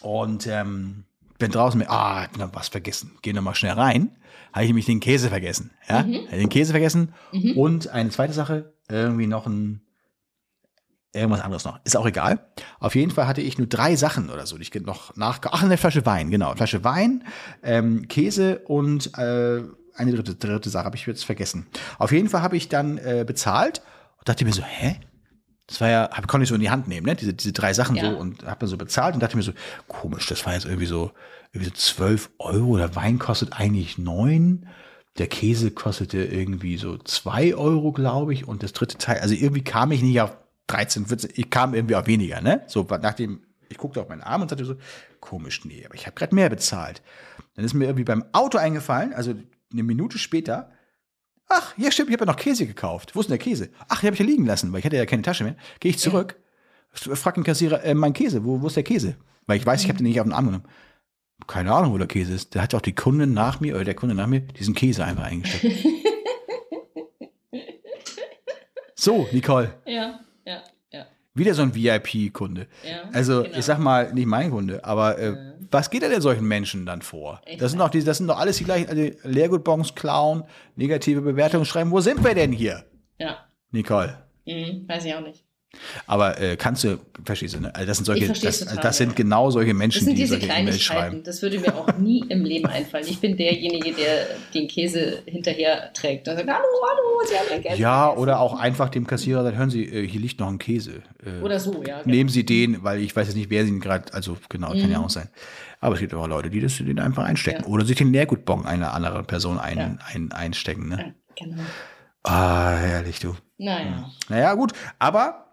Und ähm, bin draußen mit, ah, ich hab noch was vergessen. Geh noch mal schnell rein. Habe ich nämlich den Käse vergessen. Ja? Mhm. Den Käse vergessen. Und eine zweite Sache, irgendwie noch ein irgendwas anderes noch. Ist auch egal. Auf jeden Fall hatte ich nur drei Sachen oder so, die ich noch nach. Ach, eine Flasche Wein, genau. Eine Flasche Wein, ähm, Käse und äh, eine dritte, dritte Sache habe ich jetzt vergessen. Auf jeden Fall habe ich dann äh, bezahlt und dachte mir so, hä? Das war ja, hab, konnte ich so in die Hand nehmen, ne? Diese, diese drei Sachen Ja. so und habe dann so bezahlt und dachte mir so, komisch, das war jetzt irgendwie so, irgendwie so 12 Euro. Der Wein kostet eigentlich neun. Der Käse kostete irgendwie so zwei Euro, glaube ich. Und das dritte Teil, also irgendwie kam ich nicht auf 13, 14, ich kam irgendwie auf weniger, ne? So, nachdem, ich guckte auf meinen Arm und dachte so, komisch, nee, aber ich habe gerade mehr bezahlt. Dann ist mir irgendwie beim Auto eingefallen, also eine Minute später, ach, ja stimmt, ich habe ja noch Käse gekauft. Wo ist denn der Käse? Ach, den habe ich ja liegen lassen, weil ich hatte ja keine Tasche mehr. Gehe ich zurück, frag den Kassierer, äh, mein Käse, wo, wo ist der Käse? Weil ich weiß, ich habe den nicht auf den Arm genommen. Keine Ahnung, wo der Käse ist. Da hat auch die Kundin nach mir, oder der Kunde nach mir, diesen Käse einfach eingesteckt. so, Nicole, Ja, ja, ja. Wieder so ein VIP-Kunde. Ja, Also, genau. ich sag mal, nicht mein Kunde, aber äh, was geht denn solchen Menschen dann vor? Ich Das sind, doch die, das sind doch alles die gleichen, also Leergutbons klauen, negative Bewertungen schreiben. Wo sind wir denn hier, Ja, Nicole? mhm, weiß ich auch nicht. Aber äh, kannst du, verstehst du, ne? Also das sind solche, das, total, das sind genau solche Das Menschen, sind die diese solche E-Mails schreiben. Das würde mir auch nie im Leben einfallen. Ich bin derjenige, der den Käse hinterher trägt. Und sagt, hallo, hallo, Sie haben den Käse. Ja, oder auch einfach dem Kassierer sagen, hören Sie, äh, hier liegt noch ein Käse. Äh, Oder so, ja. genau. Nehmen Sie den, weil ich weiß jetzt nicht, wer Sie gerade, also genau, kann ja Mhm. auch sein. Aber es gibt auch Leute, die das den einfach einstecken. Ja. Oder sich den Leergutbon einer anderen Person ein, Ja. ein, einstecken. Ne? Ja, genau. Ah, herrlich, du. Naja. Naja, gut, aber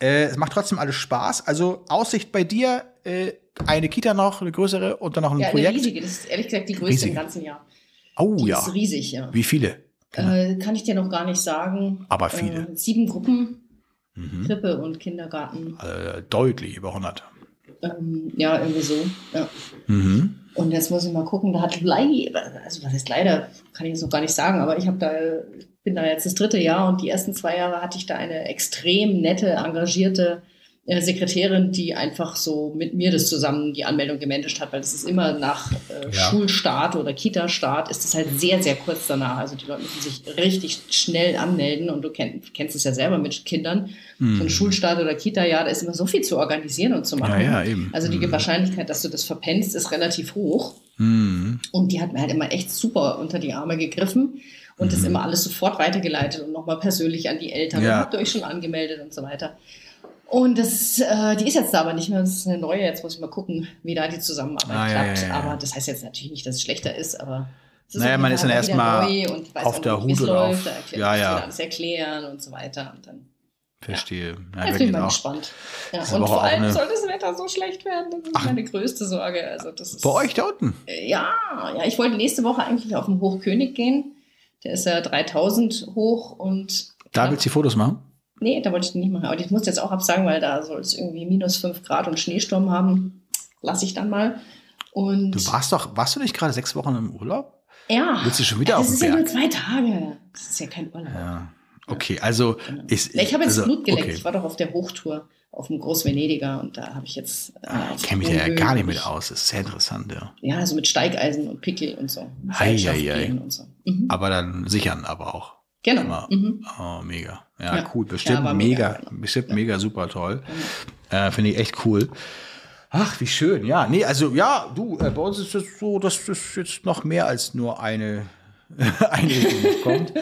äh, es macht trotzdem alles Spaß. Also Aussicht bei dir, äh, eine Kita noch, eine größere und dann noch ein Ja, eine Projekt. riesige. Das ist ehrlich gesagt die größte Riesige. im ganzen Jahr. Oh Die ja. ist riesig, ja. Wie viele? Äh, kann ich dir noch gar nicht sagen. Aber viele. Äh, sieben Gruppen, Mhm. Krippe und Kindergarten. Äh, deutlich über 100. Ähm, ja, irgendwie so. Ja. Mhm. Und jetzt muss ich mal gucken, da hat leider, also was heißt leider, kann ich jetzt noch gar nicht sagen, aber ich habe da, bin da jetzt das dritte Jahr und die ersten zwei Jahre hatte ich da eine extrem nette, engagierte Sekretärin, die einfach so mit mir das zusammen die Anmeldung gemanagt hat, weil das ist immer nach äh, Ja. Schulstart oder Kita-Start ist es halt sehr, sehr kurz danach. Also die Leute müssen sich richtig schnell anmelden und du kenn, kennst es ja selber mit Kindern. So ein Schulstart oder Kita-Jahr, da ist immer so viel zu organisieren und zu machen. Hm. Ja, ja. Also die Mhm. Wahrscheinlichkeit, dass du das verpennst, ist relativ hoch. Mhm. Und die hat mir halt immer echt super unter die Arme gegriffen und das immer alles sofort weitergeleitet und nochmal persönlich an die Eltern. Mhm. Ja. Und habt ihr euch schon angemeldet und so weiter. Und das, äh, die ist jetzt da aber nicht mehr. Das ist eine neue. Jetzt muss ich mal gucken, wie da die Zusammenarbeit Ah, ja, klappt. ja, ja, ja. Aber das heißt jetzt natürlich nicht, dass es schlechter ist, aber es ist Naja, man ist dann erstmal und auf auch der Hut läuft. auf- Da erklärt, Ja, ja. alles erklären und so weiter. Und dann Verstehe. Ja, jetzt wir bin ich mal gespannt. Ja, und vor allem eine- soll das Wetter so schlecht werden. Das ist Ach. meine größte Sorge. Also das ist, Bei euch da unten? Ja, ja, ich wollte nächste Woche eigentlich auf den Hochkönig gehen. Der ist ja 3000 hoch und. Da willst du die Fotos machen? Nee, da wollte ich den nicht machen. Aber ich muss jetzt auch absagen, weil da soll es irgendwie minus 5 Grad und Schneesturm haben. Lass ich dann mal. Und Du warst doch, warst du nicht gerade sechs Wochen im Urlaub? ja, Willst du schon wieder das auf den ist ja nur zwei Tage. Das ist ja kein Urlaub. Ja. Okay, also ist. Ja, ich habe jetzt also, Blut geleckt. okay. Ich war doch auf der Hochtour auf dem Großvenediger und da habe ich jetzt. äh, Ah, Ich kenne mich da ja gar nicht mit aus. Das ist sehr interessant, ja. Ja, so mit Steigeisen und Pickel und so. Ei, Seilschaft ei, ei. gehen Und so. Mhm. Aber dann sichern aber auch. Genau. immer. Mhm. Oh, mega. Ja, Ja. cool. Bestimmt Ja, mega, mega, bestimmt mega super toll. Äh, Finde ich echt cool. Ach, wie schön. Ja, nee, also ja, du, äh, bei uns ist es so, dass das jetzt noch mehr als nur eine Einrichtung kommt.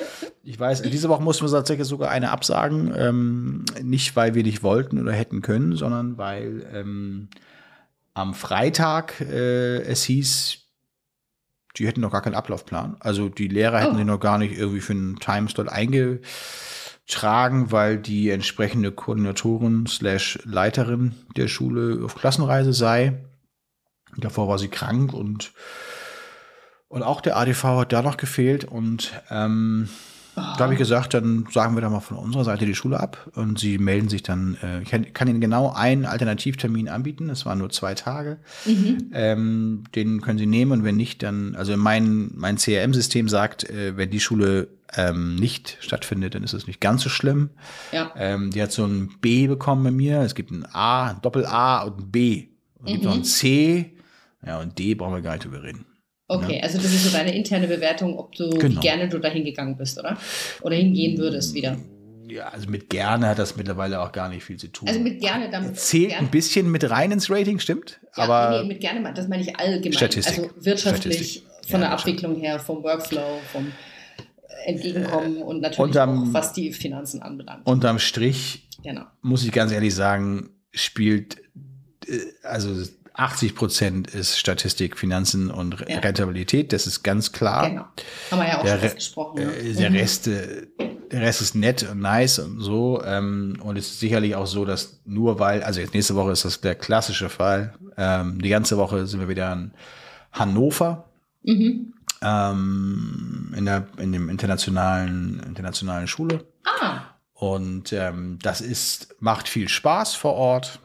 Ich weiß, diese Woche mussten wir tatsächlich sogar eine absagen. Ähm, nicht, weil wir nicht wollten oder hätten können, sondern weil ähm, am Freitag äh, es hieß, die hätten noch gar keinen Ablaufplan. Also die Lehrer hätten Oh. sich noch gar nicht irgendwie für einen Timeslot eingetragen, weil die entsprechende Koordinatorin slash Leiterin der Schule auf Klassenreise sei. Davor war sie krank und und auch der ADV hat da noch gefehlt und ähm, da habe ich gesagt, dann sagen wir da mal von unserer Seite die Schule ab und sie melden sich dann, äh, ich kann, Ihnen genau einen Alternativtermin anbieten, das waren nur zwei Tage. Mhm. Ähm, den können Sie nehmen und wenn nicht, dann, also mein, mein CRM-System sagt, äh, wenn die Schule ähm, nicht stattfindet, dann ist es nicht ganz so schlimm. Ja. Ähm, die hat so ein B bekommen bei mir. Es gibt ein A, ein Doppel-A und ein B. Und es gibt Mhm. noch ein C. Ja, und D brauchen wir gar nicht drüber reden. Okay, also das ist so deine interne Bewertung, ob du, Genau. wie gerne du da hingegangen bist, oder? Oder hingehen würdest wieder. Ja, also mit gerne hat das mittlerweile auch gar nicht viel zu tun. Also mit gerne damit. Zählt gerne, ein bisschen mit rein ins Rating, stimmt? ja, aber nee, mit gerne, das meine ich allgemein. Statistik. Also wirtschaftlich, Statistik. von Ja, der Abwicklung her, vom Workflow, vom äh, Entgegenkommen und natürlich unterm- auch, was die Finanzen anbelangt. unterm Strich genau. muss ich ganz ehrlich sagen, spielt äh, also 80 Prozent ist Statistik, Finanzen und Ja. Rentabilität, das ist ganz klar. Genau. Haben wir ja auch Der schon gesprochen. ne? Äh, der, Mhm. Rest, der Rest ist nett und nice und so. Ähm, und es ist sicherlich auch so, dass nur weil, also jetzt nächste Woche ist das der klassische Fall. Ähm, die ganze Woche sind wir wieder in Hannover. Mhm. ähm, in, der, in dem internationalen, internationalen Schule. Ah, Und ähm, das ist, macht viel Spaß vor Ort,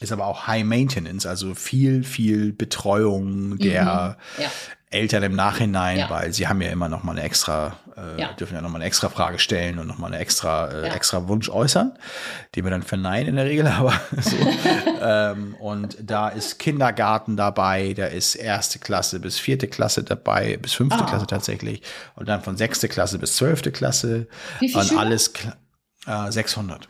ist aber auch High Maintenance, also viel, viel Betreuung der Mhm. ja. Eltern im Nachhinein, Ja. weil sie haben ja immer noch mal eine extra, äh, Ja. dürfen ja noch mal eine extra Frage stellen und noch mal eine extra, äh, extra Wunsch äußern, den wir dann verneinen in der Regel, aber so. ähm, und da ist Kindergarten dabei, da ist erste Klasse bis vierte Klasse dabei, bis fünfte Ah. Klasse tatsächlich und dann von sechste Klasse bis zwölfte Klasse Wie viele und Schüler? alles äh, 600.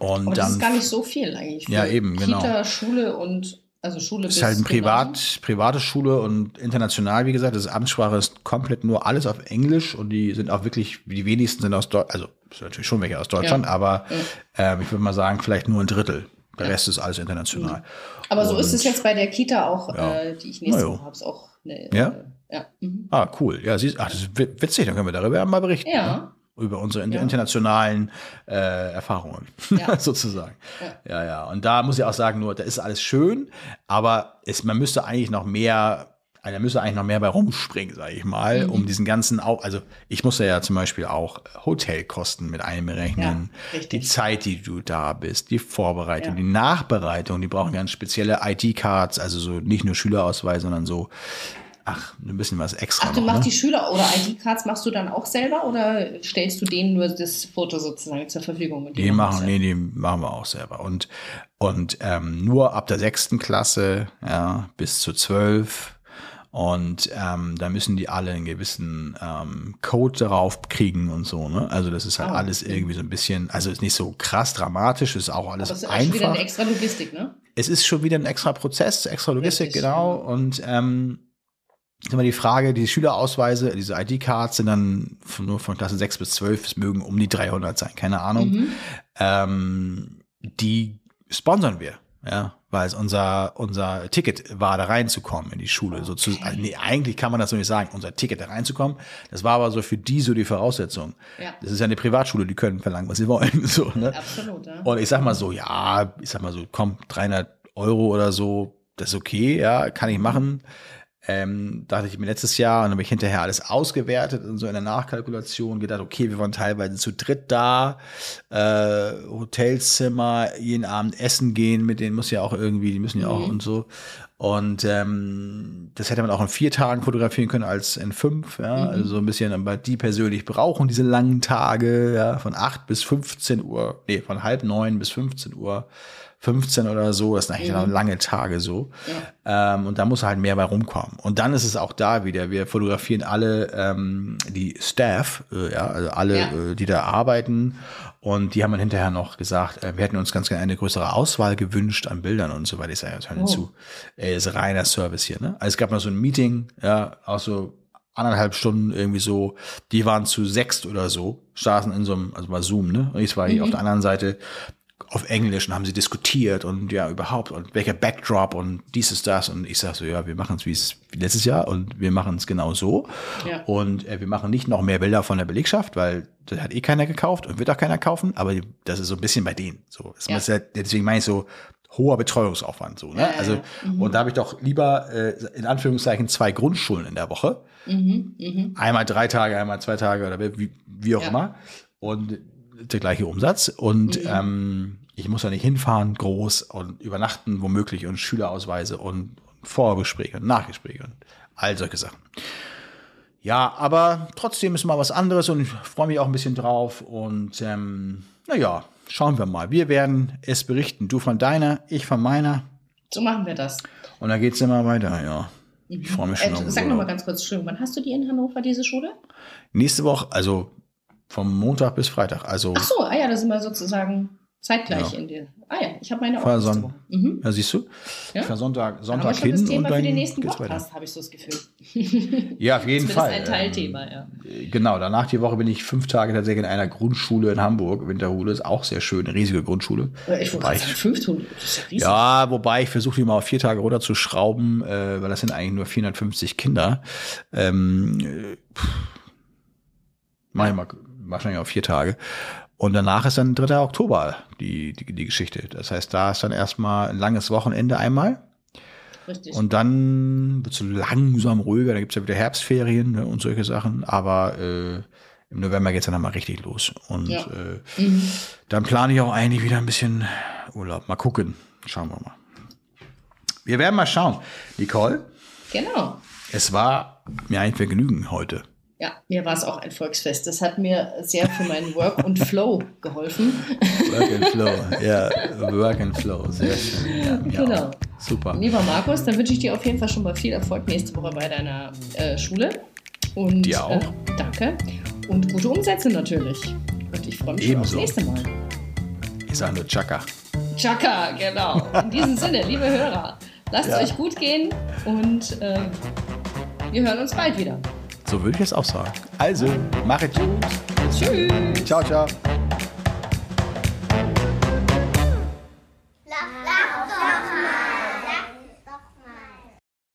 Und aber das dann ist gar nicht so viel eigentlich. Ja, eben, genau. Kita, Schule und, also Schule ist halt ein Privat, private Schule und international, wie gesagt, das Amtssprache ist komplett nur alles auf Englisch und die sind auch wirklich, die wenigsten sind aus Deutschland, also es sind natürlich schon welche aus Deutschland, Ja. aber ähm, ich würde mal sagen, vielleicht nur ein Drittel. Der Rest ist alles international. Aber so Und- ist es jetzt bei der Kita auch, Ja. äh, die ich nächste. Woche habe. Ist auch eine, Ja? Äh, ja. Mhm. Ah, cool. Ja, siehst, ach, das ist wi- witzig, dann können wir darüber mal berichten. Ja. Ne? Über unsere Ja. internationalen äh, Erfahrungen, Ja. sozusagen. Ja. ja, Und da muss ich auch sagen, nur, da ist alles schön, aber es, man müsste eigentlich noch mehr da müsste eigentlich noch mehr bei rumspringen, sage ich mal, Mhm. um diesen ganzen, Au also ich musste ja zum Beispiel auch Hotelkosten mit einberechnen, Ja, die Zeit, die du da bist, die Vorbereitung, Ja. die Nachbereitung, die brauchen ganz spezielle ID-Cards, also so nicht nur Schülerausweis, sondern so, ach, ein bisschen was extra Ach, du noch, machst ne? die Schüler- oder ID-Cards machst du dann auch selber oder stellst du denen nur das Foto sozusagen zur Verfügung? Die machen, nee, die machen wir auch selber. Und, und ähm, nur ab der sechsten Klasse, ja, bis zu zwölf. Und ähm, da müssen die alle einen gewissen ähm, Code darauf kriegen und so. Ne? Also das ist halt Ah, alles irgendwie so ein bisschen, also ist nicht so krass dramatisch, ist auch Aber alles es ist auch schon wieder einfach. eine extra Logistik, ne? Es ist schon wieder ein extra Prozess, extra Logistik, Richtig, genau. ja. Und ähm, ist immer die Frage, die Schülerausweise, diese ID-Cards sind dann von, nur von Klasse 6 bis 12, es mögen um die 300 sein, keine Ahnung. Mhm. Ähm, die sponsern wir, ja, weil es unser, unser Ticket war, da reinzukommen in die Schule. So zu, nee, eigentlich kann man das so nicht sagen, unser Ticket da reinzukommen. Das war aber so für die so die Voraussetzung. Ja. Das ist ja eine Privatschule, die können verlangen, was sie wollen. So, ne? Absolut, ja. Und ich sag mal so, ja, ich sag mal so, komm, 300 Euro oder so, das ist okay, ja, kann ich machen. Ähm, dachte ich mir letztes Jahr und dann habe ich hinterher alles ausgewertet und so in der Nachkalkulation gedacht, okay, wir waren teilweise zu dritt da, äh, Hotelzimmer, jeden Abend essen gehen, mit denen muss ja auch irgendwie, die müssen ja auch und so. Und ähm, das hätte man auch in vier Tagen fotografieren können als in fünf, ja, also so ein bisschen, aber die persönlich brauchen diese langen Tage, ja, von acht bis 15 Uhr, nee, von halb neun bis 15 Uhr. 15 oder so, das sind eigentlich noch lange Tage so. Ähm, und da muss halt mehr bei rumkommen. Und dann ist es auch da wieder, wir fotografieren alle ähm, die Staff, äh, ja, also alle, Ja. äh, die da arbeiten. Und die haben dann hinterher noch gesagt, äh, wir hätten uns ganz gerne eine größere Auswahl gewünscht an Bildern und so weiter. Ich sage, das hören Oh. zu. Äh, ist reiner Service hier, ne? Also es gab mal so ein Meeting, ja, auch so anderthalb Stunden irgendwie so, die waren zu sechst oder so, saßen in so einem, also bei Zoom, ne? Und ich war hier auf der anderen Seite auf Englisch und haben sie diskutiert und ja, überhaupt und welcher Backdrop und dies ist das und ich sag so, ja, wir machen es wie es letztes Jahr und wir machen es genau so Ja. und äh, wir machen nicht noch mehr Bilder von der Belegschaft, weil das hat eh keiner gekauft und wird auch keiner kaufen, aber das ist so ein bisschen bei denen so. Ja. ist ja, deswegen meine ich so hoher Betreuungsaufwand so, ne? Ja, also ja. Mhm. und da habe ich doch lieber äh, in Anführungszeichen zwei Grundschulen in der Woche. Mhm, mhm. Einmal drei Tage, einmal zwei Tage oder wie, wie auch immer. Und der gleiche Umsatz. Und ähm, ich muss da nicht hinfahren, groß und übernachten womöglich und Schülerausweise und Vorgespräche und Nachgespräche und all solche Sachen. Ja, aber trotzdem ist mal was anderes und ich freue mich auch ein bisschen drauf. Und ähm, naja, schauen wir mal. Wir werden es berichten. Du von deiner, ich von meiner. So machen wir das. Und dann geht's immer weiter, ja. Ich freue mich schon. Äh, sag noch Urlaub. mal ganz kurz, Entschuldigung, wann hast du die in Hannover, diese Schule? Nächste Woche, also vom Montag bis Freitag. Also, Ach so, ah ja, da sind wir sozusagen zeitgleich Ja. in dir. Ah ja, ich habe meine auch Vorher nächste Son- Woche. Mhm. ja, siehst du? Ja. Ich Sonntag, Sonntag hin das und Thema für dann den nächsten. Podcast, habe ich so das Gefühl. Ja, auf jeden Fall. ein Teilthema, ja. Ähm, Genau, danach die Woche bin ich fünf Tage tatsächlich in einer Grundschule in Hamburg, Winterhude, ist auch sehr schön, eine riesige Grundschule. Ich Wobei gerade sagen, fünf das ist ja. Ja, wobei ich versuche die mal auf vier Tage runterzuschrauben, äh, weil das sind eigentlich nur 450 Kinder. Ähm, äh, pff, mach ich mal wahrscheinlich auf vier Tage. Und danach ist dann 3. Oktober die, die, die Geschichte. Das heißt, da ist dann erstmal ein langes Wochenende einmal. Richtig. Und dann wird es langsam ruhiger, da gibt's ja wieder Herbstferien ne, und solche Sachen. Aber äh, im November geht's dann nochmal richtig los. Und Ja. äh, mhm. dann plane ich auch eigentlich wieder ein bisschen Urlaub. Mal gucken. Schauen wir mal. Wir werden mal schauen. Nicole, Genau. es war mir ein Vergnügen heute. Ja, mir war es auch ein Volksfest. Das hat mir sehr für meinen Work und Flow geholfen. Work and Flow. ja, Work and Flow. Sehr schön. Ja, Genau. auch. Super. Lieber Markus, dann wünsche ich dir auf jeden Fall schon mal viel Erfolg nächste Woche bei deiner äh, Schule. Und Dir auch. Äh, danke. Und gute Umsätze natürlich. Und ich freue mich schon aufs Ebenso. nächste Mal. Ich sage nur Chaka. Chaka, genau. In diesem Sinne, liebe Hörer, lasst Ja. es euch gut gehen und ähm, wir hören uns bald wieder. So würde ich es auch sagen. Also, mach es gut. Tschüss. Ciao, ciao.